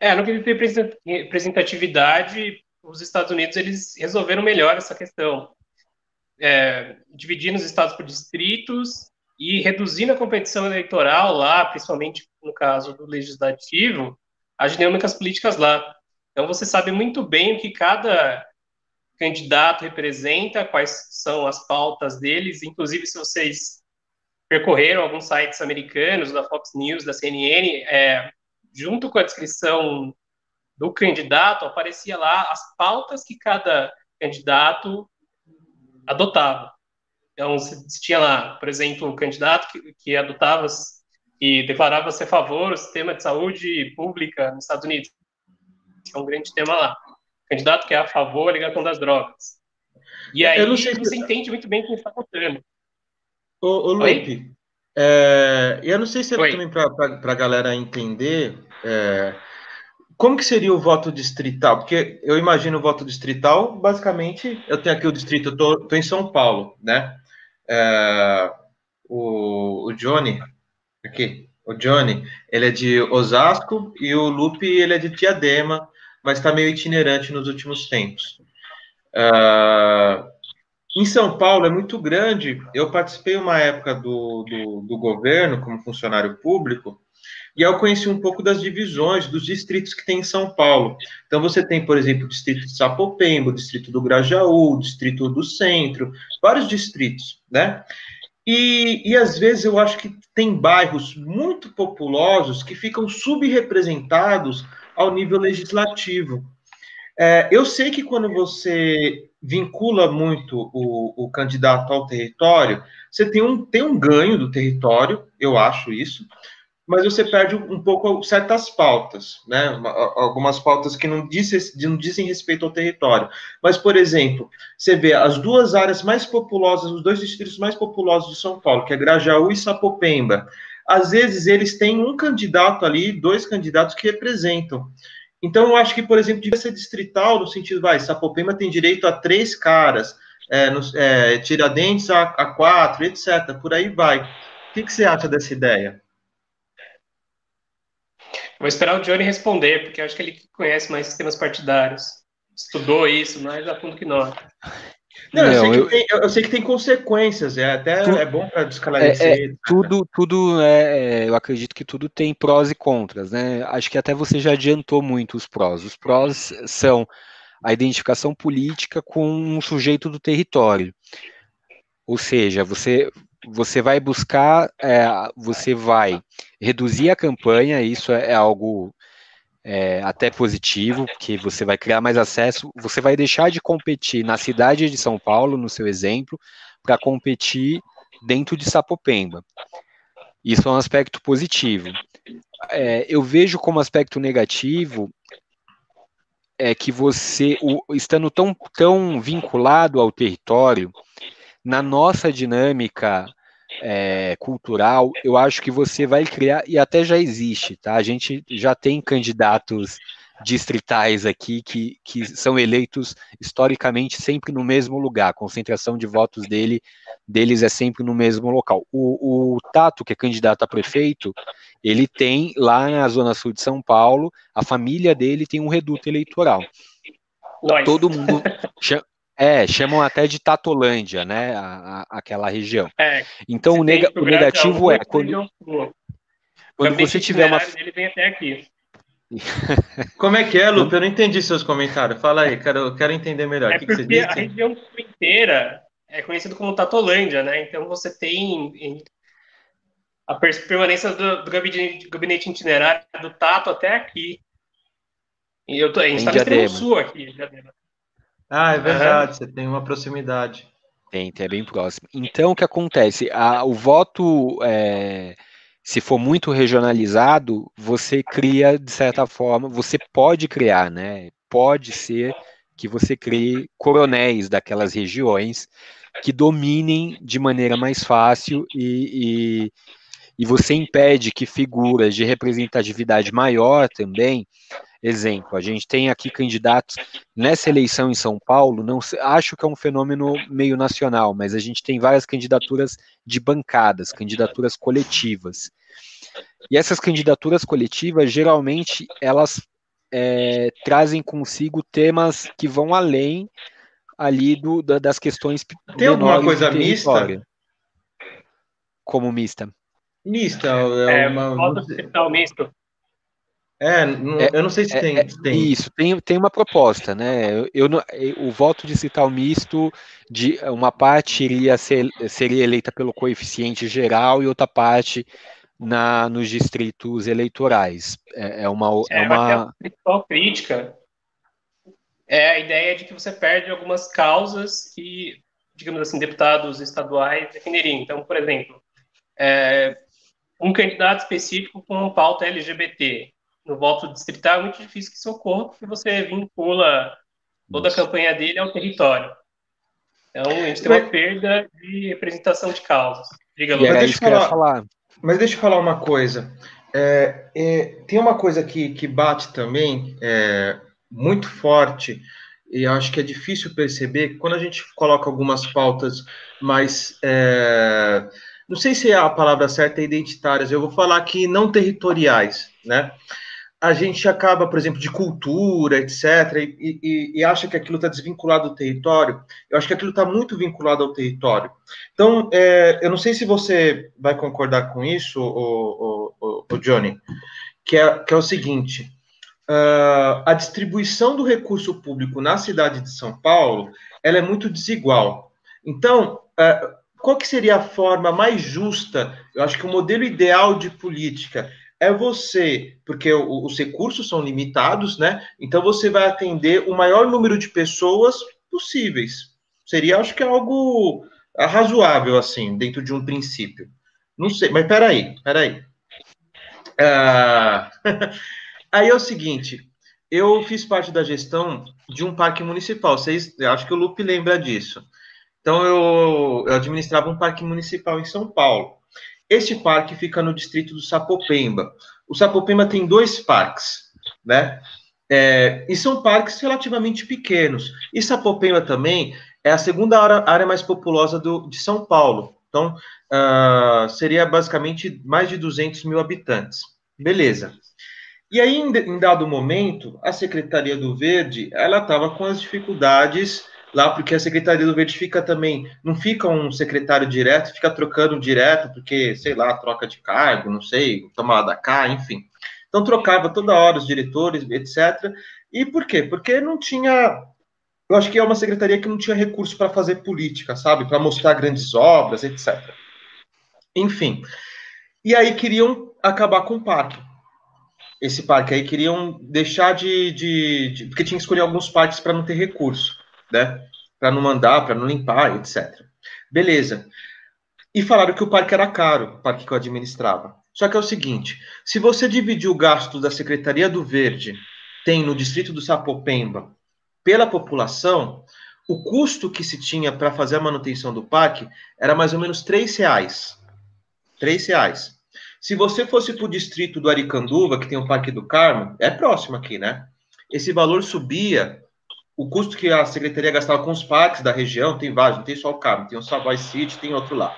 É, no que representatividade, os Estados Unidos eles resolveram melhor essa questão. É, dividindo os estados por distritos e reduzindo a competição eleitoral lá, principalmente no caso do legislativo, as dinâmicas políticas lá. Então você sabe muito bem o que cada candidato representa, quais são as pautas deles, inclusive se vocês percorreram alguns sites americanos, da Fox News, da CNN, é, junto com a descrição do candidato, aparecia lá as pautas que cada candidato adotava. Então, se tinha lá, por exemplo, o candidato que, que adotava e declarava ser a favor do sistema de saúde pública nos Estados Unidos, que é um grande tema lá. O candidato que é a favor da ligação das drogas. E aí você entende muito bem quem está votando. Ô, ô Lupe, é, eu não sei se é Oi. também para a galera entender é, como que seria o voto distrital, porque eu imagino o voto distrital, basicamente, eu tenho aqui o distrito, eu tô, tô em São Paulo, né? É, o, o Johnny, aqui, o Johnny, ele é de Osasco e o Lupe, ele é de Diadema, mas está meio itinerante nos últimos tempos. Uh, em São Paulo é muito grande. Eu participei uma época do, do, do, governo como funcionário público e eu conheci um pouco das divisões dos distritos que tem em São Paulo. Então você tem, por exemplo, o distrito de Sapopemba, o distrito do Grajaú, o distrito do Centro, vários distritos, né? E, e às vezes eu acho que tem bairros muito populosos que ficam subrepresentados ao nível legislativo. É, eu sei que quando você vincula muito o, o candidato ao território, você tem um, tem um ganho do território, eu acho isso, mas você perde um pouco certas pautas, né? Algumas pautas que não, diz, não dizem respeito ao território. Mas, por exemplo, você vê as duas áreas mais populosas, os dois distritos mais populosos de São Paulo, que é Grajaú e Sapopemba. Às vezes eles têm um candidato ali, dois candidatos que representam. Então, eu acho que, por exemplo, devia ser distrital, no sentido, vai, Sapopema tem direito a três caras, é, no, é, Tiradentes a, a, quatro, etc. Por aí vai. O que, que você acha dessa ideia? Vou esperar o Johnny responder, porque acho que ele conhece mais sistemas partidários. Estudou isso mais a fundo que nós. Não, eu, sei eu, tem, eu, sei que tem, consequências, é até tu, é bom para esclarecer. É, é, tudo, tudo é, eu acredito que tudo tem prós e contras, né? Acho que até você já adiantou muito os prós. Os prós são a identificação política com um sujeito do território. Ou seja, você, você vai buscar, é, você vai reduzir a campanha, isso é, é algo é, até positivo, porque você vai criar mais acesso, você vai deixar de competir na cidade de São Paulo, no seu exemplo, para competir dentro de Sapopemba. Isso é um aspecto positivo. É, eu vejo como aspecto negativo é que você, o, estando tão, tão vinculado ao território, na nossa dinâmica é, cultural, eu acho que você vai criar, e até já existe, tá? A gente já tem candidatos distritais aqui que, que são eleitos historicamente sempre no mesmo lugar, a concentração de votos dele, deles é sempre no mesmo local. O, o Tato, que é candidato a prefeito, ele tem lá na Zona Sul de São Paulo, a família dele tem um reduto eleitoral. Nós. Todo mundo é, chamam até de Tatolândia, né? A, a, aquela região. É, então o, o negativo é quando, quando você tiver uma. Ele vem até aqui. *laughs* Como é que é, Lupe? Eu não entendi seus comentários. Fala aí, quero, quero entender melhor. É que porque que a região inteira é conhecida como Tatolândia, né? Então você tem a permanência do, do gabinete, gabinete, itinerário do Tato até aqui. E eu tô, a gente está no extremo sul aqui, Ah, é verdade, você tem uma proximidade. Tem, tem, é bem próximo. Então, o que acontece? A, o voto, é, se for muito regionalizado, você cria, de certa forma, você pode criar, né? Pode ser que você crie coronéis daquelas regiões que dominem de maneira mais fácil e, e, e você impede que figuras de representatividade maior também Exemplo, a gente tem aqui candidatos nessa eleição em São Paulo, não acho que é um fenômeno meio nacional, mas a gente tem várias candidaturas de bancadas, candidaturas coletivas. E essas candidaturas coletivas, geralmente, elas é, trazem consigo temas que vão além ali do, da, das questões Tem alguma coisa mista? Como mista? Mista, é, é uma... Voto misto. É, é, eu não sei se é, tem, é, tem, Isso, tem, tem uma proposta, né? Eu, eu, o voto distrital misto, de uma parte iria ser, seria eleita pelo coeficiente geral e outra parte na, nos distritos eleitorais. É, é uma. É, é uma... A principal crítica é a ideia de que você perde algumas causas que, digamos assim, deputados estaduais defenderiam. Então, por exemplo, é, um candidato específico com pauta LGBT no voto distrital é muito difícil que isso ocorra, porque você vincula toda a campanha dele ao território. Então, a gente tem uma perda de representação de causas. Diga, Lu. Mas, deixa eu falar, mas deixa eu falar uma coisa. É, é, tem uma coisa que, que bate também é, muito forte, e acho que é difícil perceber, quando a gente coloca algumas pautas mais. Não sei se é a palavra certa, é identitárias, eu vou falar que não territoriais, né? a gente acaba, por exemplo, de cultura, etc., e, e, e acha que aquilo está desvinculado do território. Eu acho que aquilo está muito vinculado ao território. Então, é, eu não sei se você vai concordar com isso, o, o, o Johnny, que é, que é o seguinte: uh, a distribuição do recurso público na cidade de São Paulo ela é muito desigual. Então, uh, qual que seria a forma mais justa? Eu acho que o modelo ideal de política é você, porque os recursos são limitados, né? Então você vai atender o maior número de pessoas possíveis. Seria, acho que, algo razoável, assim, dentro de um princípio. Não sei, mas peraí, peraí. Ah, *laughs* aí é o seguinte, eu fiz parte da gestão de um parque municipal. Vocês, acho que o Lupe lembra disso. Então, eu, eu administrava um parque municipal em São Paulo. Este parque fica no distrito do Sapopemba. O Sapopemba tem dois parques, né? É, e são parques relativamente pequenos. E Sapopemba também é a segunda área, mais populosa do, de São Paulo. Então, uh, seria basicamente mais de 200 mil habitantes. Beleza. E aí, em, em dado momento, a Secretaria do Verde, ela estava com as dificuldades lá, porque a Secretaria do Verde fica também, não fica um secretário direto, fica trocando direto, porque, sei lá, troca de cargo, não sei, toma da cá, enfim. Então trocava toda hora os diretores, etc. E por quê? Porque não tinha. Eu acho que é uma secretaria que não tinha recurso para fazer política, sabe? Para mostrar grandes obras, etc. Enfim. E aí queriam acabar com o parque. Esse parque aí queriam deixar de. de, de porque tinha que escolher alguns parques para não ter recurso né? Para não mandar, para não limpar, etc. Beleza. E falaram que o parque era caro, o parque que eu administrava. Só que é o seguinte: se você dividir o gasto da Secretaria do Verde, tem no distrito do Sapopemba, pela população, o custo que se tinha para fazer a manutenção do parque era mais ou menos três reais. Três reais. Se você fosse para o distrito do Aricanduva, que tem o Parque do Carmo, é próximo aqui, né? Esse valor subia o custo que a secretaria gastava com os parques da região, tem vários, não tem só o Carmo, tem o Savoy City, tem outro lá,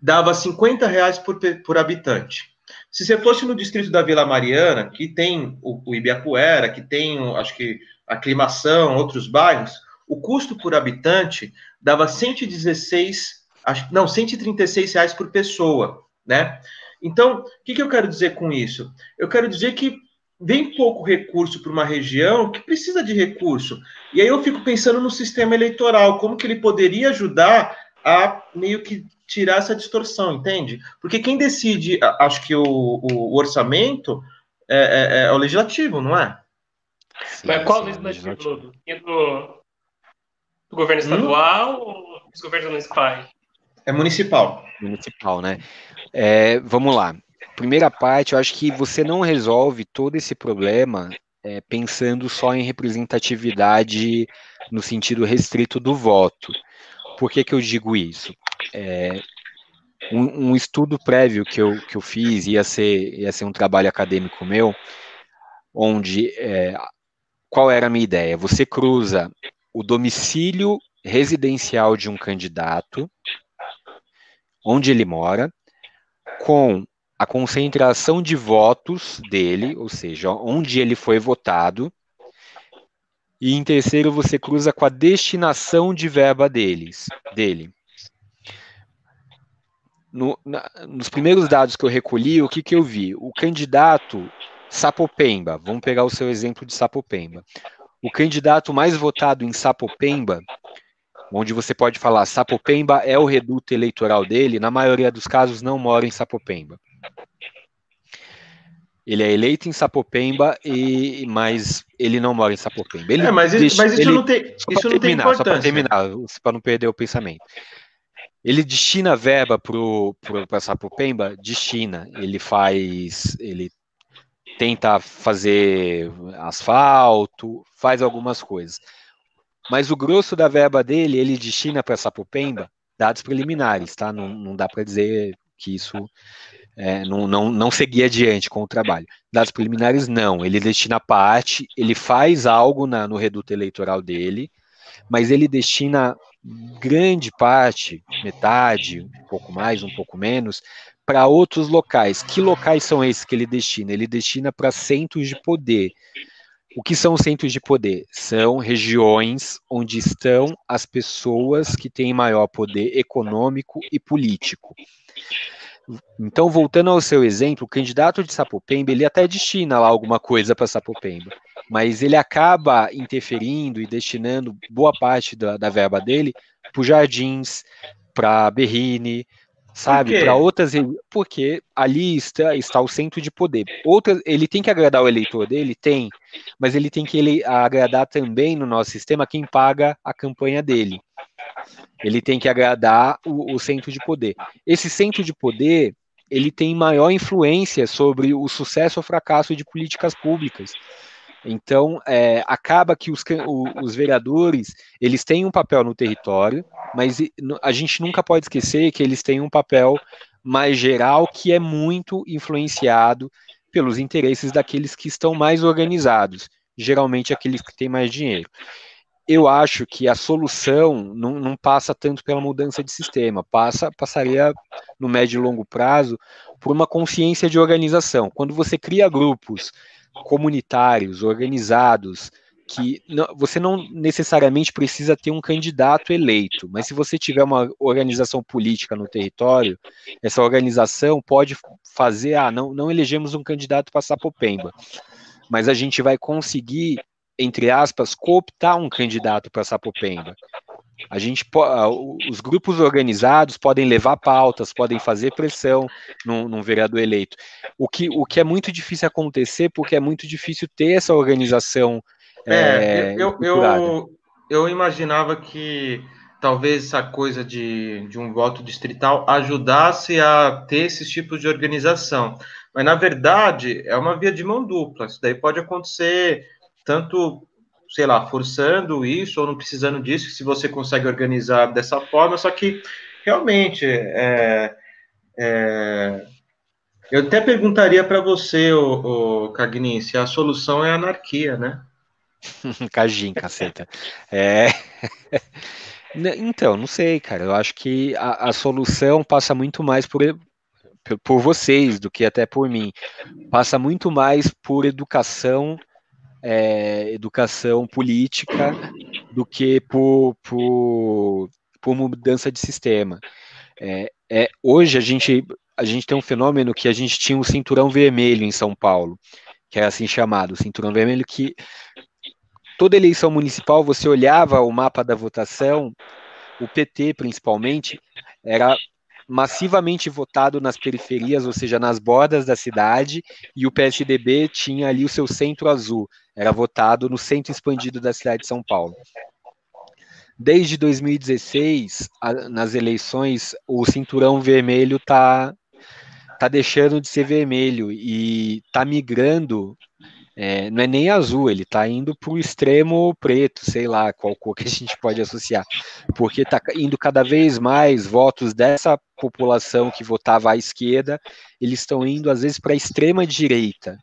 dava 50 reais por, por habitante. Se você fosse no distrito da Vila Mariana, que tem o, o Ibiapuera, que tem, acho que, Aclimação, outros bairros, o custo por habitante dava 116, acho, não, 136 reais por pessoa, né? Então, o que, que eu quero dizer com isso? Eu quero dizer que vem pouco recurso para uma região que precisa de recurso. E aí eu fico pensando no sistema eleitoral, como que ele poderia ajudar a meio que tirar essa distorção, entende? Porque quem decide, acho que o, o orçamento é, é, é, o legislativo, não é? Sim, Mas qual sim, legislativo? É do, do governo estadual hum? ou dos governos municipais? É municipal. Municipal, né? É, vamos lá. Primeira parte, eu acho que você não resolve todo esse problema é, pensando só em representatividade no sentido restrito do voto. Por que, que eu digo isso? É, um, um, estudo prévio que eu, que eu fiz ia ser, ia ser um trabalho acadêmico meu, onde é, qual era a minha ideia? Você cruza o domicílio residencial de um candidato, onde ele mora, com a concentração de votos dele, ou seja, onde ele foi votado, e em terceiro você cruza com a destinação de verba deles, dele no, na, nos primeiros dados que eu recolhi, o que, que eu vi? O candidato Sapopemba, vamos pegar o seu exemplo de Sapopemba. O candidato mais votado em Sapopemba, onde você pode falar Sapopemba é o reduto eleitoral dele, na maioria dos casos não mora em Sapopemba. Ele é eleito em Sapopemba, e, mas ele não mora em Sapopemba. Ele é, mas, deixa, mas isso ele, não tem, isso não tem importância. Só para terminar, para não perder o pensamento. Ele destina verba para Sapopemba? Destina. Ele faz. Ele tenta fazer asfalto, faz algumas coisas. Mas o grosso da verba dele, ele destina para Sapopemba dados preliminares, tá? Não, não dá para dizer que isso é, não, não, não seguir adiante com o trabalho. Dados preliminares, não. Ele destina parte, ele faz algo na, no reduto eleitoral dele, mas ele destina grande parte, metade, um pouco mais, um pouco menos, para outros locais. Que locais são esses que ele destina? Ele destina para centros de poder. O que são centros de poder? São regiões onde estão as pessoas que têm maior poder econômico e político. Então, voltando ao seu exemplo, o candidato de Sapopemba, ele até destina lá alguma coisa para Sapopemba mas ele acaba interferindo e destinando boa parte da, da verba dele para jardins, para Berrine, sabe, para outras, porque ali está, está o centro de poder. Outras, ele tem que agradar o eleitor dele, tem, mas ele tem que ele, agradar também no nosso sistema quem paga a campanha dele. Ele tem que agradar o, o centro de poder. Esse centro de poder ele tem maior influência sobre o sucesso ou fracasso de políticas públicas. Então, é, acaba que os, os vereadores, eles têm um papel no território, mas a gente nunca pode esquecer que eles têm um papel mais geral que é muito influenciado pelos interesses daqueles que estão mais organizados, geralmente aqueles que têm mais dinheiro. Eu acho que a solução não, não passa tanto pela mudança de sistema, passa passaria no médio e longo prazo por uma consciência de organização. Quando você cria grupos comunitários, organizados, que não, você não necessariamente precisa ter um candidato eleito, mas se você tiver uma organização política no território, essa organização pode fazer, ah, não, não elegemos um candidato para Sapopemba, mas a gente vai conseguir, entre aspas, cooptar um candidato para Sapopemba. A gente, os grupos organizados podem levar pautas, podem fazer pressão num, num, vereador eleito. O que, o que é muito difícil acontecer, porque é muito difícil ter essa organização. É, é eu, eu, eu, imaginava que talvez essa coisa de, de um voto distrital ajudasse a ter esses tipos de organização. Mas, na verdade, é uma via de mão dupla. Isso daí pode acontecer tanto sei lá, forçando isso ou não precisando disso, se você consegue organizar dessa forma, só que realmente é, é, eu até perguntaria para você, o, o Cagnin, se a solução é anarquia, né? *laughs* Cagin, caceta. É... *laughs* Então, não sei, cara. Eu acho que a, a solução passa muito mais por, por vocês do que até por mim. Passa muito mais por educação é, educação política do que por, por, por mudança de sistema. É, é, hoje a gente, a gente tem um fenômeno que a gente tinha um cinturão vermelho em São Paulo, que era assim chamado, cinturão vermelho, que toda eleição municipal você olhava o mapa da votação, o PT principalmente era massivamente votado nas periferias, ou seja, nas bordas da cidade, e o PSDB tinha ali o seu centro azul, era votado no centro expandido da cidade de São Paulo. Desde 2016, nas eleições, o cinturão vermelho está tá deixando de ser vermelho e está migrando é, não é nem azul, ele está indo para o extremo preto, sei lá qual cor que a gente pode associar, porque está indo cada vez mais votos dessa população que votava à esquerda, eles estão indo às vezes para a extrema direita.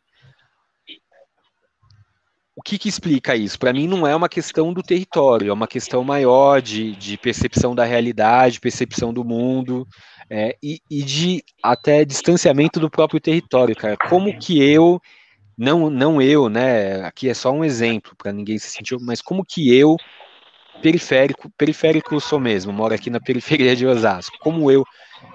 Que, que explica isso? Para mim não é uma questão do território, é uma questão maior de, de percepção da realidade, percepção do mundo é, e, e de até distanciamento do próprio território, cara. Como que eu não, não eu, né? Aqui é só um exemplo para ninguém se sentir, mas como que eu, periférico, periférico eu sou mesmo, moro aqui na periferia de Osasco, como eu,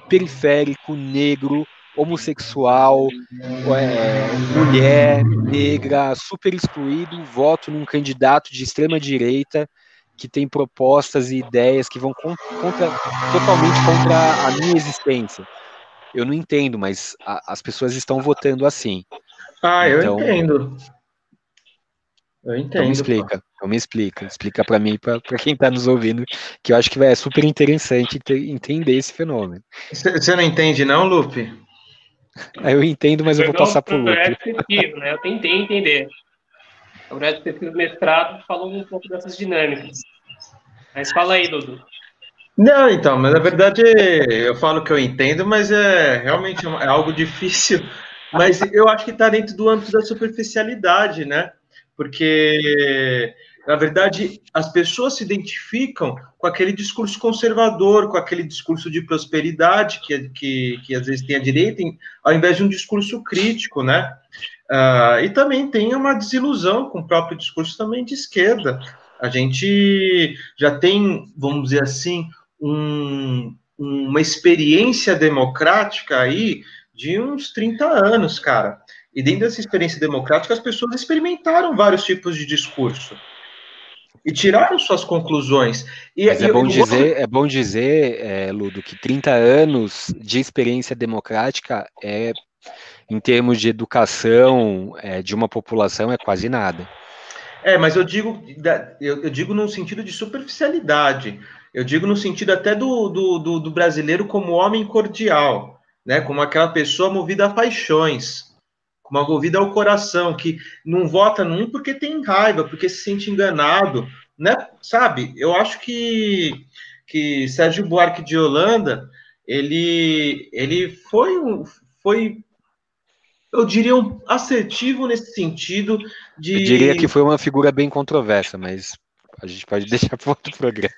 periférico, negro, homossexual, é, mulher, negra, super excluído, voto num candidato de extrema direita que tem propostas e ideias que vão contra, totalmente contra a minha existência. Eu não entendo, mas a, as pessoas estão votando assim. Ah, eu então, entendo. Eu entendo. Então me explica, então me explica. Explica para mim, para quem está nos ouvindo, que eu acho que vai, é super interessante entender esse fenômeno. Você não entende, não, Lupe? Eu entendo, mas eu, eu vou passar por Lupe. né? Eu tentei entender. O projeto de pesquisa mestrado falou um pouco dessas dinâmicas. Mas fala aí, Dudu. Não, então, mas na verdade eu falo que eu entendo, mas é realmente é algo difícil mas eu acho que está dentro do âmbito da superficialidade, né? Porque, na verdade, as pessoas se identificam com aquele discurso conservador, com aquele discurso de prosperidade que, que, que às vezes tem a direita, ao invés de um discurso crítico, né? Uh, e também tem uma desilusão com o próprio discurso também de esquerda. A gente já tem, vamos dizer assim, um, uma experiência democrática aí de uns 30 anos, cara. E dentro dessa experiência democrática, as pessoas experimentaram vários tipos de discurso e tiraram suas conclusões. E, Mas é, bom dizer, é bom dizer, é, Ludo, que 30 anos de experiência democrática é, em termos de educação é, de uma população, é quase nada. É, mas eu digo, eu, eu digo no sentido de superficialidade. Eu digo no sentido até do, do, do, do brasileiro como homem cordial né? Como aquela pessoa movida a paixões, como movida ao coração, que não vota num porque tem raiva, porque se sente enganado, né? Sabe? Eu acho que que Sérgio Buarque de Holanda, ele ele foi um foi eu diria um assertivo nesse sentido de Eu diria que foi uma figura bem controversa, mas a gente pode *laughs* deixar para outro programa.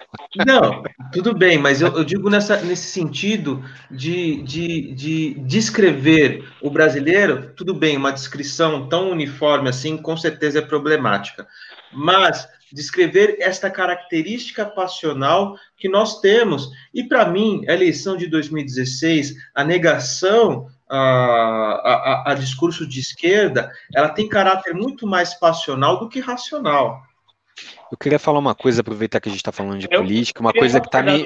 Não, tudo bem, mas eu, eu digo nessa, nesse sentido de, de, de descrever o brasileiro, tudo bem, uma descrição tão uniforme assim, com certeza é problemática. Mas descrever esta característica passional que nós temos. E para mim, a eleição de 2016, a negação a, a, a, discurso de esquerda, ela tem caráter muito mais passional do que racional. Eu queria falar uma coisa, aproveitar que a gente está falando de eu política, uma coisa que está me.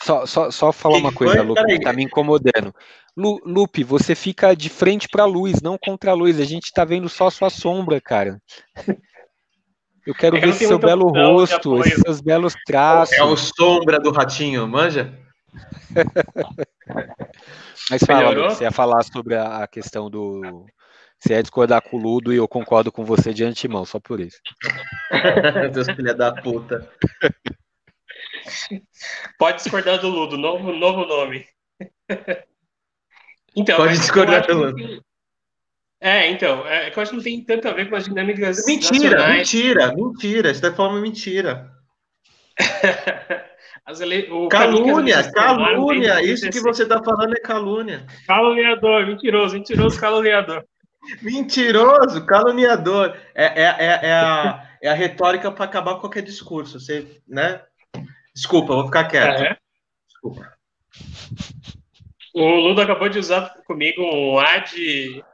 Só, só, só falar uma coisa, Lupe, que está me incomodando. Lu, Lupe, você fica de frente para a luz, não contra a luz. A gente está vendo só a sua sombra, cara. Eu quero é ver esse seu belo rosto, esses seus belos traços. É o sombra do ratinho, manja? Mas fala, Lupe, você ia falar sobre a questão do, você é discordar com o Ludo e eu concordo com você de antemão, só por isso. *laughs* Deus filha da puta. Pode discordar do Ludo, novo, novo nome. *laughs* Então, Pode discordar do Ludo. É, então, é que eu acho que não tem tanto a ver com as dinâmicas. Mentira, nacionais. mentira, mentira. Você está falando mentira. *laughs* ele... calúnia, calúnia. Isso que você está falando é calúnia. Caluniador, mentiroso, mentiroso, caluniador. Mentiroso, caluniador. É, é, é, é a, é a retórica para acabar com qualquer discurso. Você, né? Desculpa, vou ficar quieto. É. Desculpa. O Ludo acabou de usar comigo um ad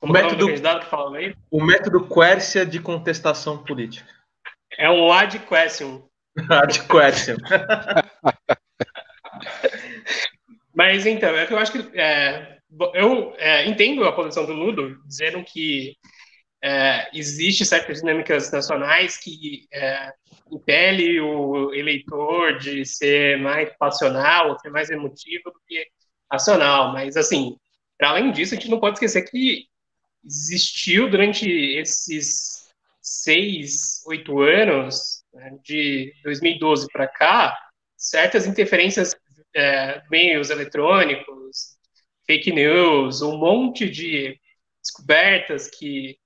O método, fala aí? o método Quercia de contestação política. É um ad question. ad question. Mas então, é que eu acho que é, eu é, entendo a posição do Ludo, dizendo que é, existe certas dinâmicas nacionais que é, impele o eleitor de ser mais passional, ser mais emotivo do que racional. Mas, assim, para além disso, a gente não pode esquecer que existiu durante esses seis, oito anos, né, de 2012 para cá, certas interferências é, meios eletrônicos, fake news, um monte de descobertas que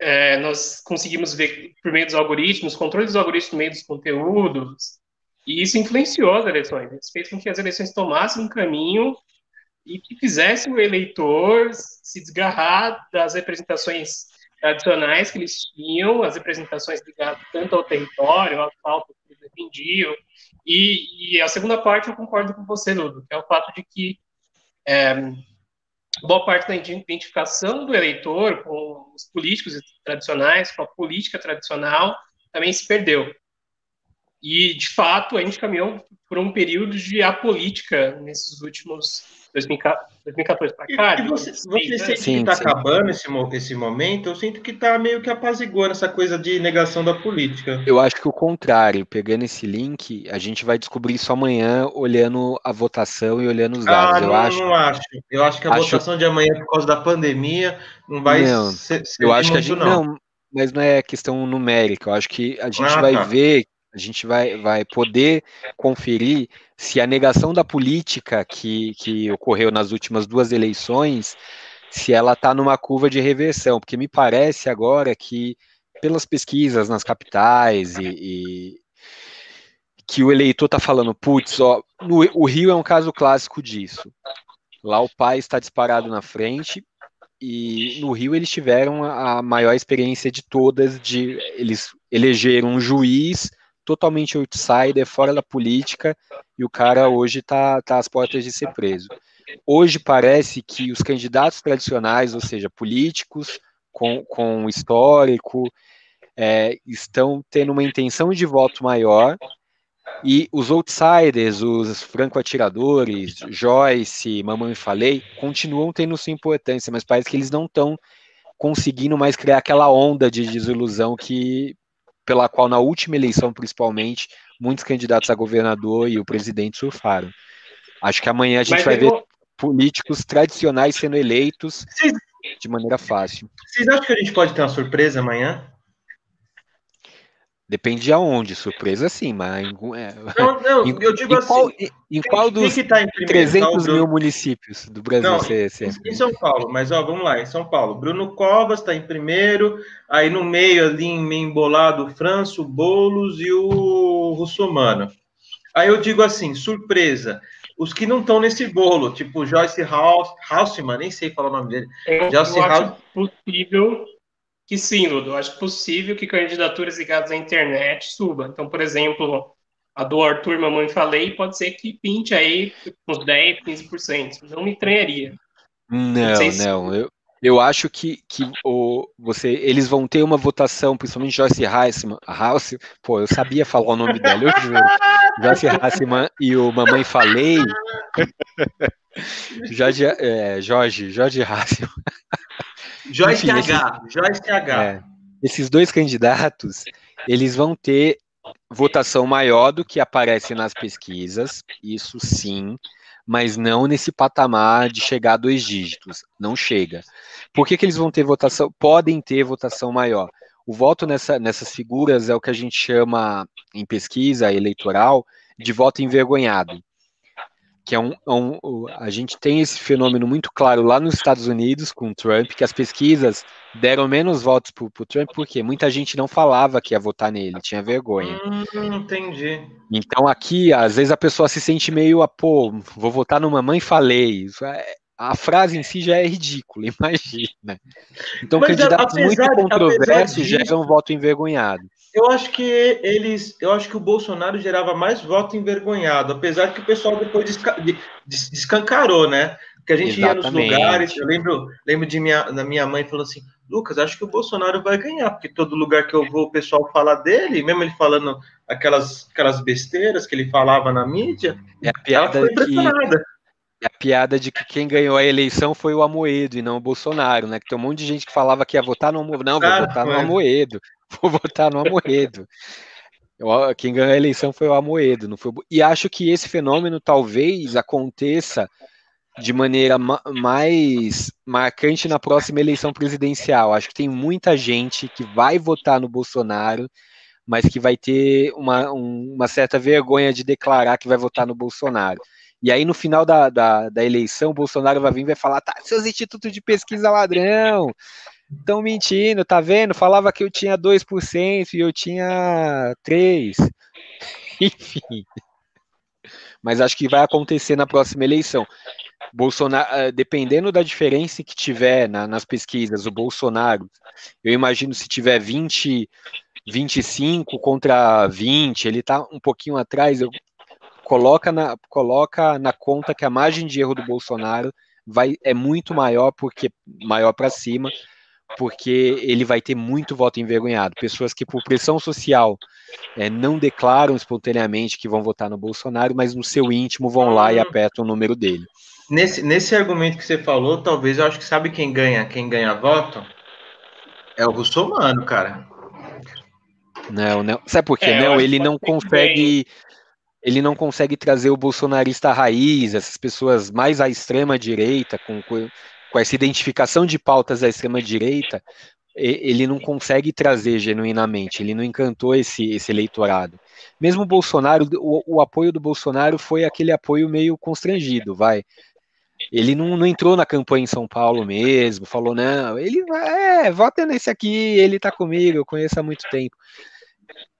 é, nós conseguimos ver por meio dos algoritmos, controle dos algoritmos por meio dos conteúdos, e isso influenciou as eleições. Isso fez com que as eleições tomassem um caminho e que fizesse o eleitor se desgarrar das representações tradicionais que eles tinham, as representações ligadas tanto ao território, à pauta que eles defendiam. E, e, a segunda parte eu concordo com você, Ludo, que é o fato de que é, boa parte da identificação do eleitor com os políticos tradicionais, com a política tradicional, também se perdeu. E, de fato, a gente caminhou por um período de apolítica nesses últimos 2014 para cá. E, você, você né? sente sim, que está acabando esse, esse momento? Eu sinto que está meio que apaziguando essa coisa de negação da política. Eu acho que o contrário. Pegando esse link, a gente vai descobrir isso amanhã olhando a votação e olhando os dados. Ah, não, eu acho, não acho. Eu acho que a acho... votação de amanhã, por causa da pandemia, não vai não, ser, ser Eu acho que a gente. Não. não. mas não é questão numérica. Eu acho que a gente ah, vai tá. ver a gente vai, vai poder conferir se a negação da política que, que ocorreu nas últimas duas eleições, se ela está numa curva de reversão, porque me parece agora que, pelas pesquisas nas capitais e, e que o eleitor está falando, putz, ó, no, o Rio é um caso clássico disso. Lá o pai está disparado na frente, e no Rio eles tiveram a maior experiência de todas, de eles elegeram um juiz totalmente outsider, fora da política, e o cara hoje está tá às portas de ser preso. Hoje parece que os candidatos tradicionais, ou seja, políticos com, com histórico, é, estão tendo uma intenção de voto maior, e os outsiders, os franco-atiradores, Joyce, Mamãe Falei, continuam tendo sua importância, mas parece que eles não estão conseguindo mais criar aquela onda de desilusão que pela qual na última eleição, principalmente, muitos candidatos a governador e o presidente surfaram. Acho que amanhã a gente Mas vai ver vou... políticos tradicionais sendo eleitos Vocês... de maneira fácil. Vocês acham que a gente pode ter uma surpresa amanhã? Depende de aonde, surpresa sim, mas. É, não, não, *laughs* em, eu digo em assim. Qual, em, em qual dos que tá em 300 mil municípios do Brasil não, você, você... Em São Paulo, mas ó, vamos lá, em São Paulo. Bruno Covas está em primeiro, aí no meio ali, meio embolado, o Franço, Boulos e o Russomano. Aí eu digo assim, surpresa. Os que não estão nesse bolo, tipo Joyce House, Houseman, nem sei falar o nome dele. Eu, Joyce House... possível que sim, Ludo, eu acho possível que candidaturas ligadas à internet suba. Então, por exemplo, a do Arthur Mamãe Falei pode ser que pinte aí uns 10, 15%. Não me estranharia. Não, não, não. Eu, eu acho que, que o, você, eles vão ter uma votação, principalmente Joyce Heisman, House, pô, eu sabia falar o nome dela, eu juro. *laughs* Joyce Heisman e o Mamãe Falei. *laughs* Jorge, é, Jorge, Jorge Heisman. Joyce Enfim, H. Esses, Joyce H. É, esses dois candidatos, eles vão ter votação maior do que aparece nas pesquisas, isso sim, mas não nesse patamar de chegar a dois dígitos, não chega. Por que, que eles vão ter votação, podem ter votação maior? O voto nessa, nessas figuras é o que a gente chama, em pesquisa eleitoral, de voto envergonhado que é um, é um, a gente tem esse fenômeno muito claro lá nos Estados Unidos com o Trump, que as pesquisas deram menos votos para o Trump, porque muita gente não falava que ia votar nele, tinha vergonha. Hum, entendi. Então aqui, às vezes a pessoa se sente meio, ah, pô, vou votar no mamãe falei. É, a frase em si já é ridícula, *laughs* imagina. Então, Mas, candidatos muito controversos geram um voto envergonhado. Eu acho que eles, eu acho que o Bolsonaro gerava mais voto envergonhado, apesar que o pessoal depois desca, descancarou, né? Porque a gente Exatamente. ia nos lugares, eu lembro, lembro de minha, da minha mãe falando assim, Lucas, acho que o Bolsonaro vai ganhar, porque todo lugar que eu vou o pessoal fala dele, mesmo ele falando aquelas, aquelas besteiras que ele falava na mídia, é a piada ela foi que... É a piada de que quem ganhou a eleição foi o Amoedo e não o Bolsonaro, né? Que tem um monte de gente que falava que ia votar no Amoedo. Não, vou votar no Amoedo. *laughs* Vou votar no Amoedo. Quem ganhou a eleição foi o Amoedo, não foi E acho que esse fenômeno talvez aconteça de maneira ma mais marcante na próxima eleição presidencial. Acho que tem muita gente que vai votar no Bolsonaro, mas que vai ter uma, um, uma certa vergonha de declarar que vai votar no Bolsonaro. E aí, no final da, da, da eleição, o Bolsonaro vai vir e vai falar: tá, seus institutos de pesquisa ladrão, estão mentindo, tá vendo? Falava que eu tinha 2% e eu tinha 3%. *laughs* Enfim. Mas acho que vai acontecer na próxima eleição. Bolsonaro, eh, dependendo da diferença que tiver na, nas pesquisas, o Bolsonaro, eu imagino se tiver 20, 25 contra 20, ele está um pouquinho atrás, eu coloca na, coloca na conta que a margem de erro do Bolsonaro vai, é muito maior, porque maior para cima, porque ele vai ter muito voto envergonhado. Pessoas que, por pressão social, é, não declaram espontaneamente que vão votar no Bolsonaro, mas no seu íntimo vão lá e apertam o número dele. Nesse, nesse argumento que você falou, talvez eu acho que sabe quem ganha, quem ganha voto? É o russomano, cara. Não, não. Sabe por quê? É, não, ele não consegue. Ele não consegue trazer o bolsonarista raiz, essas pessoas mais à extrema direita, com, com essa identificação de pautas à extrema direita, ele não consegue trazer genuinamente, ele não encantou esse, esse eleitorado. Mesmo o Bolsonaro, o, o apoio do Bolsonaro foi aquele apoio meio constrangido, vai. Ele não, não, entrou na campanha em São Paulo mesmo, falou, não, ele é, vota nesse aqui, ele tá comigo, eu conheço há muito tempo.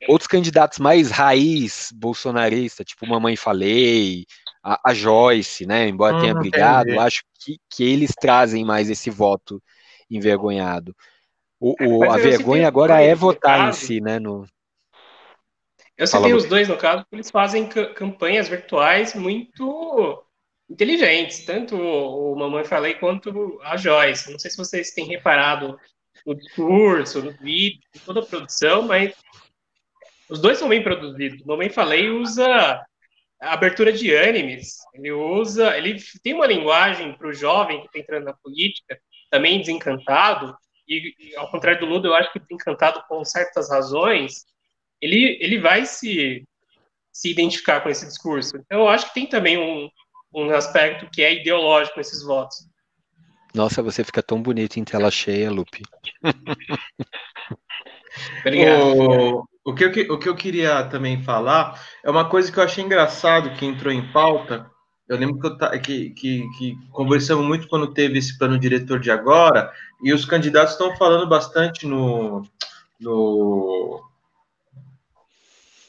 Outros candidatos mais raiz bolsonarista, tipo Mamãe Falei, a, a Joyce, né, embora hum, tenha brigado, entendi. acho que, que eles trazem mais esse voto envergonhado. O, o a vergonha agora é votar em si, né, no, eu citei Fala, os dois no caso, porque eles fazem campanhas virtuais muito inteligentes, tanto o Mamãe Falei quanto a Joyce. Não sei se vocês têm reparado no discurso, no vídeo, toda a produção, mas os dois são bem produzidos. O Mamãe Falei usa a abertura de animes, ele usa, ele tem uma linguagem para o jovem que está entrando na política, também desencantado, e, e ao contrário do Ludo, eu acho que desencantado com certas razões, ele, ele vai se, se identificar com esse discurso. Então, eu acho que tem também um, um aspecto que é ideológico nesses votos. Nossa, você fica tão bonito em tela *laughs* cheia, Lupe. *laughs* Obrigado. O, o, que eu, o que eu queria também falar é uma coisa que eu achei engraçado que entrou em pauta. Eu lembro que, eu, que, que, que conversamos muito quando teve esse plano diretor de agora, e os candidatos estão falando bastante no, no,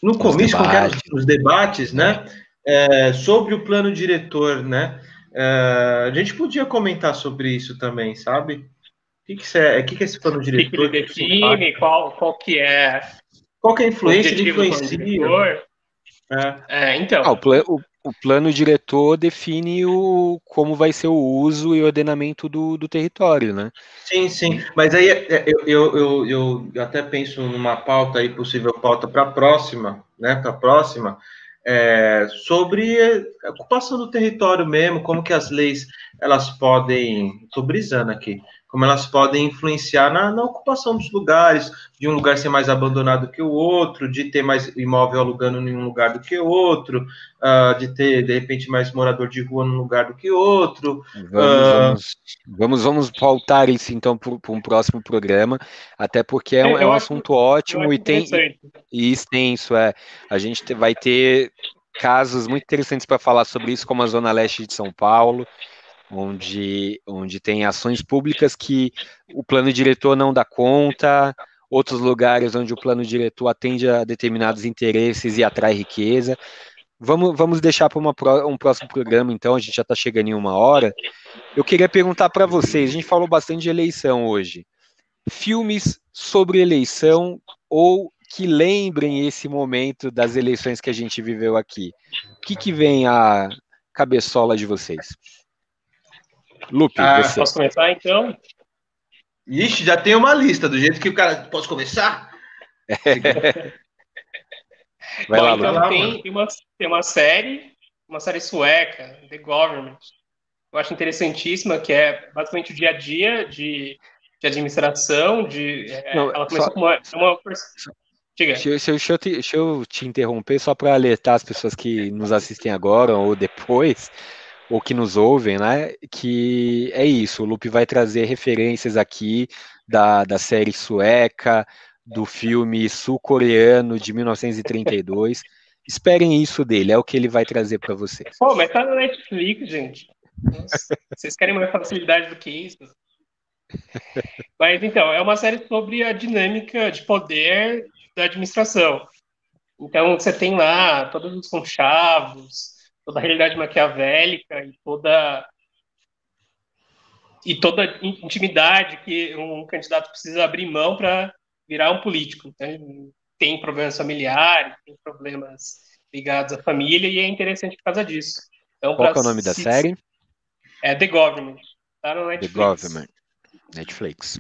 no comício, debates. nos debates, né? É, sobre o plano diretor, né? É, a gente podia comentar sobre isso também, sabe? O que, que, é, que, que é esse plano diretor? Que define, qual, qual que é... Qual que é a influência de influencia? É. é. então... Ah, o, o, o, plano diretor define o, como vai ser o uso e ordenamento do, do território, né? Sim, sim. Mas aí eu, eu, eu, eu até penso numa pauta aí, possível pauta para a próxima, né? Para a próxima, é, sobre a ocupação do território mesmo, como que as leis elas podem, estou brisando aqui, como elas podem influenciar na, na, ocupação dos lugares, de um lugar ser mais abandonado que o outro, de ter mais imóvel alugando em um lugar do que outro, uh, de ter, de repente, mais morador de rua num lugar do que outro. Vamos, uh... vamos, vamos, vamos, pautar isso, então, para um próximo programa, até porque é, um, é um assunto ótimo e tem e extenso, é. A gente vai ter casos muito interessantes para falar sobre isso, como a Zona Leste de São Paulo, onde, onde tem ações públicas que o plano diretor não dá conta, outros lugares onde o plano diretor atende a determinados interesses e atrai riqueza. Vamos, vamos deixar para um próximo programa, então, a gente já está chegando em uma hora. Eu queria perguntar para vocês: a gente falou bastante de eleição hoje. Filmes sobre eleição ou que lembrem esse momento das eleições que a gente viveu aqui. O que, que vem à cabeçola de vocês? Lupe, ah, você. Posso começar então? Ixi, já tem uma lista, do jeito que o cara. Posso começar? *laughs* Vai Bom, lá, então tem, tem, uma, tem uma série, uma série sueca, The Government. Eu acho interessantíssima, que é basicamente o dia a dia de, de administração, de. É, Não, ela começou só, com uma, uma Diga. Deixa, deixa, deixa, eu te, deixa eu te interromper só para alertar as pessoas que nos assistem agora ou depois, ou que nos ouvem, né? Que é isso, o Lupe vai trazer referências aqui da, da série sueca, do filme sul-coreano de 1932. *laughs* Esperem isso dele, é o que ele vai trazer para vocês. Pô, mas tá na Netflix, gente. *laughs* Vocês querem mais facilidade do que isso? Mas então, é uma série sobre a dinâmica de poder da administração. Então, você tem lá todos os conchavos, toda a realidade maquiavélica e toda e toda intimidade que um candidato precisa abrir mão para virar um político. Então, tem problemas familiares, tem problemas ligados à família e é interessante por causa disso. Então, Qual é o nome da série? É The Government. Tá no Netflix. The Government. Netflix.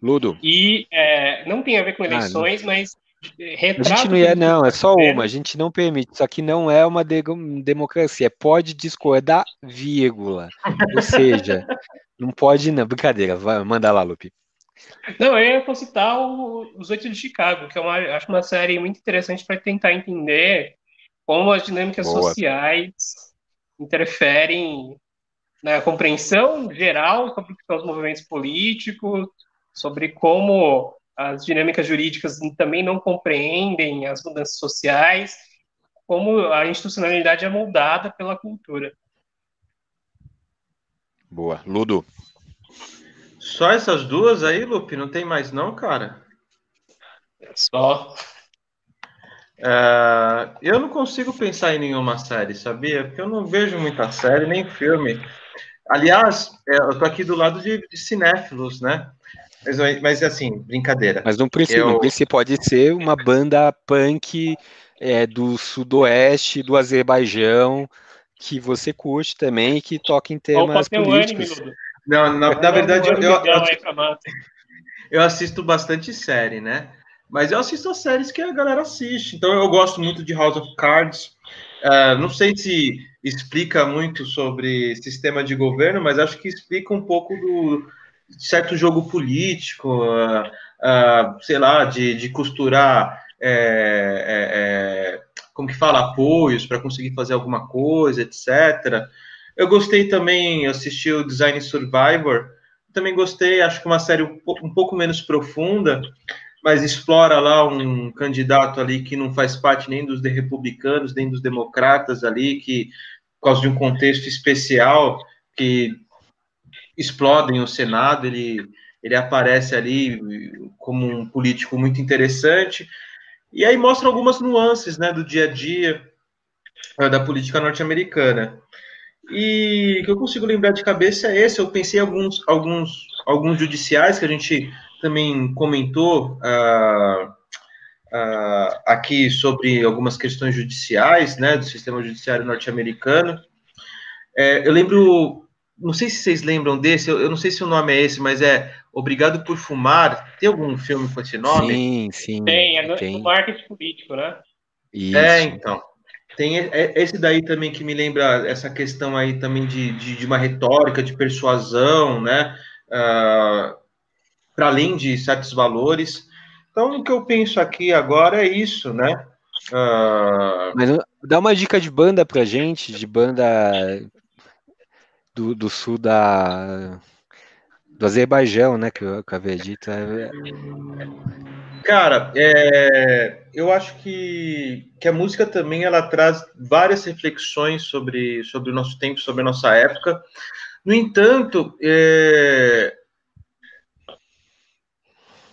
Ludo. E é, não tem a ver com eleições, ah, mas retrata. A gente não é, não, é só uma, a gente não permite. Isso aqui não é uma de democracia. Pode discordar, vírgula. Ou seja, *laughs* não pode, não. Brincadeira, vai, manda lá, Lupe. Não, eu ia citar o, Os Oito de Chicago, que é uma, acho uma série muito interessante para tentar entender como as dinâmicas Boa. sociais interferem na compreensão geral sobre o que são os movimentos políticos, sobre como as dinâmicas jurídicas também não compreendem as mudanças sociais, como a institucionalidade é moldada pela cultura. Boa. Ludo. Só essas duas aí, Lupe? Não tem mais não, cara? Só. Uh, eu não consigo pensar em nenhuma série, sabia? Porque eu não vejo muita série, nem filme. Aliás, é, eu tô aqui do lado de, de cinéfilos, né? Mas, mas assim, brincadeira. Mas não precisa, eu... pode ser uma banda punk é, do sudoeste, do Azerbaijão, que você curte também e que toca em temas políticos. Um não, na, na verdade, eu, eu, eu, assisto bastante série, né? Mas eu assisto as séries que a galera assiste. Então eu gosto muito de House of Cards. Uh, não sei se explica muito sobre sistema de governo, mas acho que explica um pouco do certo jogo político, uh, uh, sei lá, de, de costurar, é, é, é, como que fala, apoios para conseguir fazer alguma coisa, etc. Eu gostei também, assisti o Design Survivor, também gostei, acho que uma série um pouco, um pouco menos profunda, mas explora lá um candidato ali que não faz parte nem dos republicanos, nem dos democratas ali, que por causa de um contexto especial, que explodem o Senado, ele, ele aparece ali como um político muito interessante, e aí mostra algumas nuances né, do dia a dia eh, da política norte-americana. E que eu consigo lembrar de cabeça é esse, eu pensei em alguns, alguns, alguns judiciais que a gente também comentou uh, uh, aqui sobre algumas questões judiciais, né, do sistema judiciário norte-americano. É, eu lembro não sei se vocês lembram desse, eu, eu, não sei se o nome é esse, mas é Obrigado por Fumar. Tem algum filme com esse nome? Sim, sim. Tem, é no, tem. no marketing político, né? Isso. É, então. Tem esse daí também que me lembra essa questão aí também de, de, de uma retórica, de persuasão, né? Uh, Para além de certos valores. Então, o que eu penso aqui agora é isso, né? Uh... Mas dá uma dica de banda pra gente, de banda do, do sul da do Azerbaijão, né, que eu acabei de dito. É... Cara, é, eu acho que, que a música também ela traz várias reflexões sobre, sobre o nosso tempo, sobre a nossa época. No entanto, é,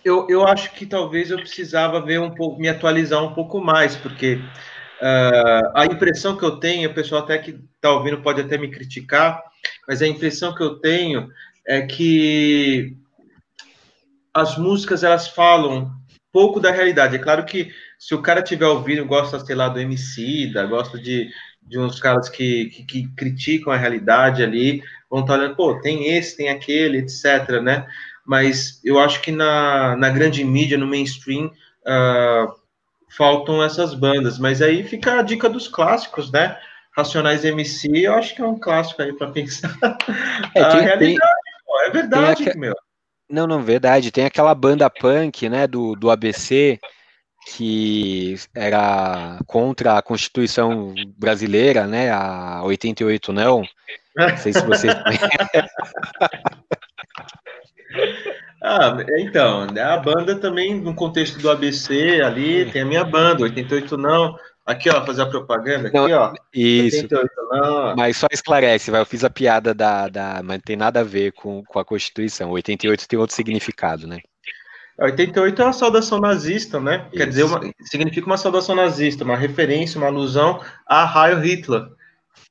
eu, eu acho que talvez eu precisava ver um pouco, me atualizar um pouco mais, porque uh, a impressão que eu tenho, o pessoal até que está ouvindo pode até me criticar, mas a impressão que eu tenho é que as músicas elas falam pouco da realidade. É claro que se o cara tiver ouvindo, gosta, sei lá, do MC, da, gosta de, de uns caras que, que, que, criticam a realidade ali, vão estar olhando, pô, tem esse, tem aquele, etc, né? Mas eu acho que na, na grande mídia, no mainstream, uh, faltam essas bandas. Mas aí fica a dica dos clássicos, né? Racionais MC, eu acho que é um clássico aí para pensar. É, a realidade, tem, pô, é verdade, a... meu. Não, não, verdade. Tem aquela banda punk, né, do, do ABC, que era contra a Constituição brasileira, né, a 88 não. Não sei se vocês *laughs* Ah, então, né, a banda também, no contexto do ABC ali, tem a minha banda, 88 não, Aqui, ó, fazer a propaganda, aqui, não, ó. Isso. 78, não. Mas só esclarece, vai, eu fiz a piada da, da. Mas não tem nada a ver com, com a Constituição. 88 tem outro significado, né? 88 é uma saudação nazista, né? Isso. Quer dizer, uma, significa uma saudação nazista, uma referência, uma alusão a Heil Hitler.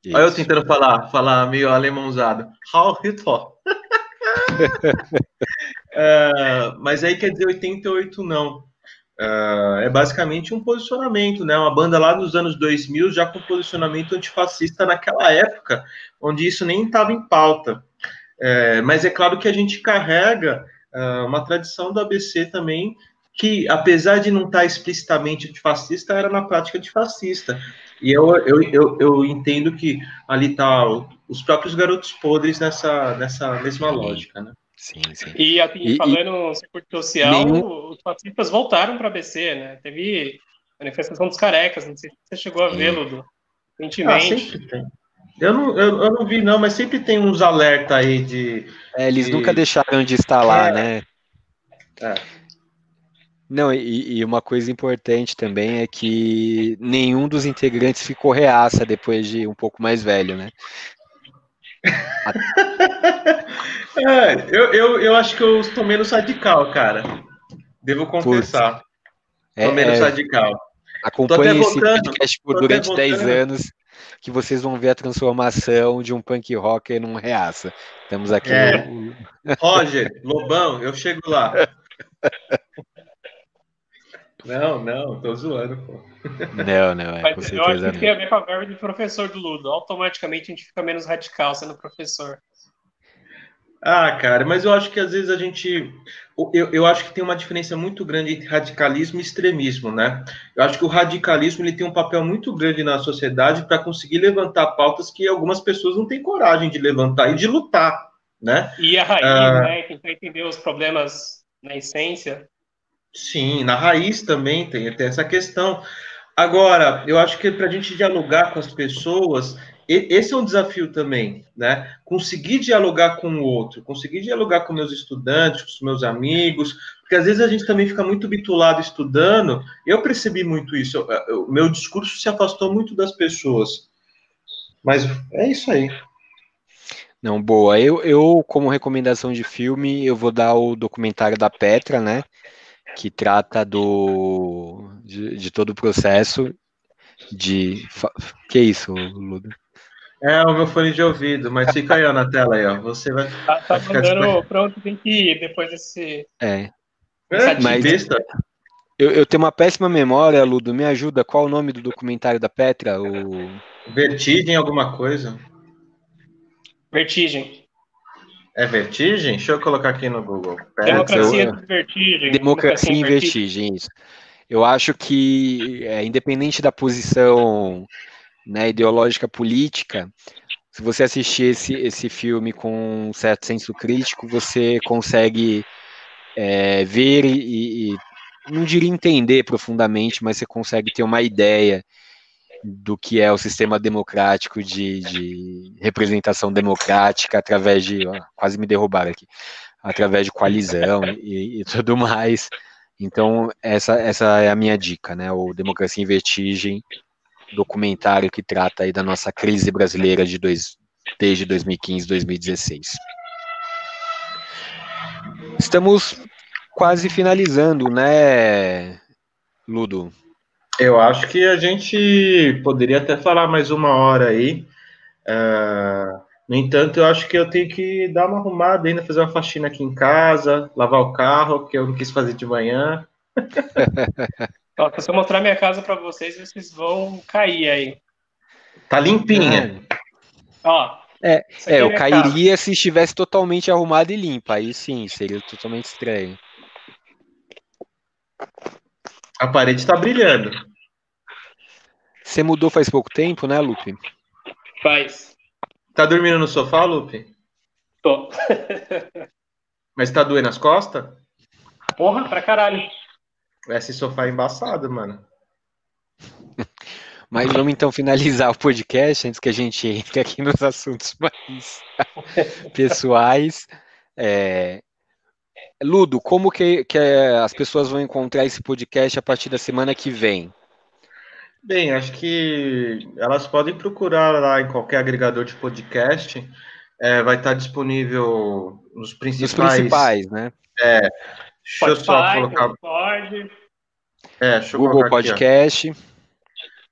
Isso. Olha eu tentando falar, falar meio alemãozado. Heil Hitler. Uh, *laughs* mas aí quer dizer 88 não. Uh, é basicamente um posicionamento, né? Uma banda lá nos anos 2000 já com posicionamento antifascista naquela época, onde isso nem estava em pauta. É, mas é claro que a gente carrega uh, uma tradição do ABC também, que apesar de não estar tá explicitamente antifascista, era na prática antifascista. E eu, eu, eu, eu entendo que ali tá os próprios garotos podres nessa, nessa mesma lógica, né? Sim, sim. E, e falando em circuito social, nenhum... os fascistas voltaram para a BC, né? Teve manifestação dos carecas, não sei se você chegou a vê-lo recentemente. Ah, sempre tem. Eu não, eu, eu, não vi, não, mas sempre tem uns alerta aí de. É, eles de... nunca deixaram de estar lá, é. né? É. Não, e, e, uma coisa importante também é que nenhum dos integrantes ficou reaça depois de um pouco mais velho, né? É, eu, eu, eu acho que eu estou menos radical, cara. Devo confessar. Estou é, menos é, radical. Acompanhe esse podcast por durante 10 anos que vocês vão ver a transformação de um punk rocker num reaça. Estamos aqui. É. No... Roger, Lobão, eu chego lá. *laughs* Não, não, tô zoando, pô. Não, não, é, Mas com certeza. Eu acho que tem a ver com a verba de professor do Ludo. Automaticamente a gente fica menos radical sendo professor. Ah, cara, mas eu acho que às vezes a gente. Eu, eu acho que tem uma diferença muito grande entre radicalismo e extremismo, né? Eu acho que o radicalismo ele tem um papel muito grande na sociedade para conseguir levantar pautas que algumas pessoas não têm coragem de levantar e de lutar, né? E a raiz, ah, né? Tentar entender os problemas na essência. Sim, na raiz também tem, tem essa questão. Agora, eu acho que para a gente dialogar com as pessoas, esse é um desafio também, né? Conseguir dialogar com o outro, conseguir dialogar com meus estudantes, com os meus amigos, porque às vezes a gente também fica muito bitulado estudando. Eu percebi muito isso. O meu discurso se afastou muito das pessoas. Mas é isso aí. Não, boa. Eu, eu, como recomendação de filme, eu vou dar o documentário da Petra, né? Que trata do de, de todo o processo de. Que isso, Ludo? É o meu fone de ouvido, mas fica aí ó, na tela aí, ó. Você vai. *laughs* Tá, tá vai mandando pronto, tem que ir depois desse. É. é mas eu, eu, tenho uma péssima memória, Ludo. Me ajuda. Qual o nome do documentário da Petra? O... Vertigem, alguma coisa? Vertigem. É vertigem? Deixa eu colocar aqui no Google. Democracia em vertigem. Democracia em vertigem, isso. Eu acho que, é, independente da posição né, ideológica política, se você assistir esse, esse filme com um certo senso crítico, você consegue é, ver e, e, não diria entender profundamente, mas você consegue ter uma ideia do que é o sistema democrático de, de representação democrática através de, ó, quase me derrubaram aqui, através de coalizão e, e tudo mais. Então, essa, essa é a minha dica, né? O Democracia em Vertigem, documentário que trata aí da nossa crise brasileira de dois, desde 2015, 2016. Estamos quase finalizando, né, Ludo? Eu acho que a gente poderia até falar mais uma hora aí. Uh, no entanto, eu acho que eu tenho que dar uma arrumada ainda, fazer uma faxina aqui em casa, lavar o carro, porque eu não quis fazer de manhã. Ó, se eu mostrar minha casa para vocês, vocês vão cair aí. Tá limpinha. Ó. É, é, é eu cairia casa. se estivesse totalmente arrumada e limpa. Aí sim, seria totalmente estranho. A parede está brilhando. Você mudou faz pouco tempo, né, Lupe? Faz. Tá dormindo no sofá, Lupe? Tô. *laughs* Mas tá doendo as costas? Porra, pra caralho. Esse sofá é embaçado, mano. *laughs* Mas vamos então finalizar o podcast antes que a gente *laughs* entre aqui nos assuntos mais pessoais. É... Ludo, como que, que as pessoas vão encontrar esse podcast a partir da semana que vem? Bem, acho que elas podem procurar lá em qualquer agregador de podcast. É, vai estar disponível nos principais. Nos principais, né? É. Deixa eu só colocar. É, deixa eu Google Podcast. Aqui,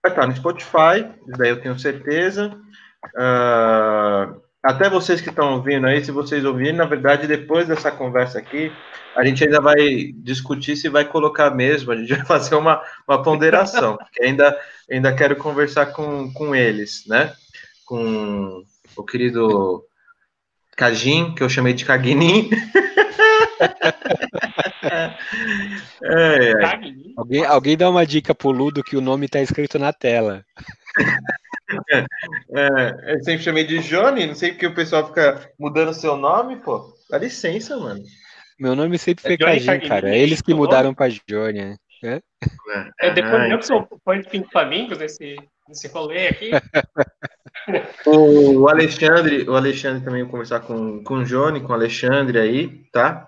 vai estar no Spotify, isso daí eu tenho certeza. Uh, até vocês que estão ouvindo aí, se vocês ouvirem, na verdade, depois dessa conversa aqui, a gente ainda vai discutir se vai colocar mesmo, a gente *laughs* vai fazer uma, uma ponderação, porque ainda, ainda quero conversar com, com eles, né? Com o querido Cajim, que eu chamei de Cagnin. *laughs* é, é. Alguém, alguém dá uma dica pro Ludo que o nome está escrito na tela. É, eu sempre chamei de Johnny, não sei porque o pessoal fica mudando seu nome, pô. Dá licença, mano. Meu nome sempre foi é Cajim, cara. É eles que mudaram para Johnny, né? É, é depois eu que sou fã de Pink Flamingos nesse, nesse rolê aqui. *laughs* o Alexandre, o Alexandre também vou conversar com, com o Johnny, com o Alexandre aí, tá?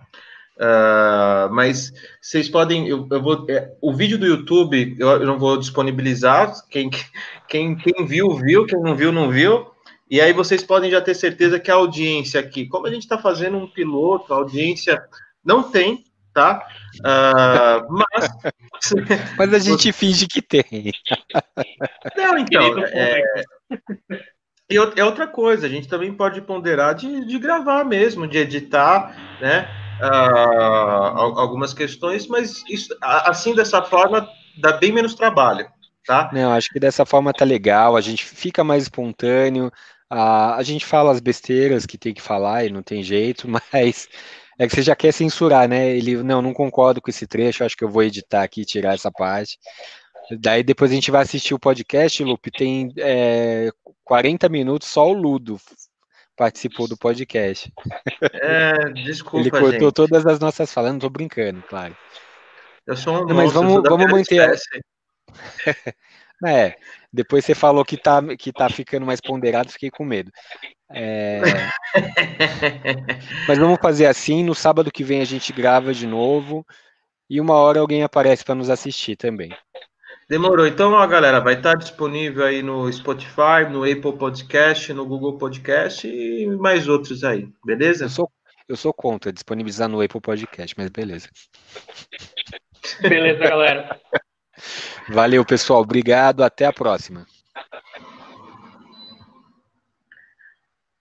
Uh, mas vocês podem, eu, eu vou, é, o vídeo do YouTube eu, eu, não vou disponibilizar. Quem, quem, quem viu, viu, quem não viu, não viu. E aí vocês podem já ter certeza que a audiência aqui, como a gente está fazendo um piloto, a audiência não tem, tá? Uh, mas. *laughs* mas a gente finge que tem. *laughs* Não, então. É, e é outra coisa, a gente também pode ponderar de, de gravar mesmo, de editar, né? Uh, algumas questões, mas isso, assim dessa forma dá bem menos trabalho, tá? Não, acho que dessa forma tá legal, a gente fica mais espontâneo, a, a gente fala as besteiras que tem que falar e não tem jeito, *laughs* mas é que você já quer censurar, né? Ele, não, não concordo com esse trecho, acho que eu vou editar aqui tirar essa parte. Daí depois a gente vai assistir o podcast, Lupe, tem é, 40 minutos, só o Ludo participou do podcast. É, desculpa, Ele cortou gente. todas as nossas falas, não tô brincando, claro. Eu sou um não, Mas vamos, vamos manter... *laughs* é, depois você falou que tá, que tá ficando mais ponderado, fiquei com medo. É... *laughs* Mas vamos fazer assim, no sábado que vem a gente grava de novo e uma hora alguém aparece para nos assistir também. Demorou. Então, ó, galera, vai estar disponível aí no Spotify, no Apple Podcast, no Google Podcast e mais outros aí, beleza? Eu sou, eu sou contra disponibilizar no Apple Podcast, mas beleza. Beleza, galera. Valeu, pessoal. Obrigado. Até a próxima.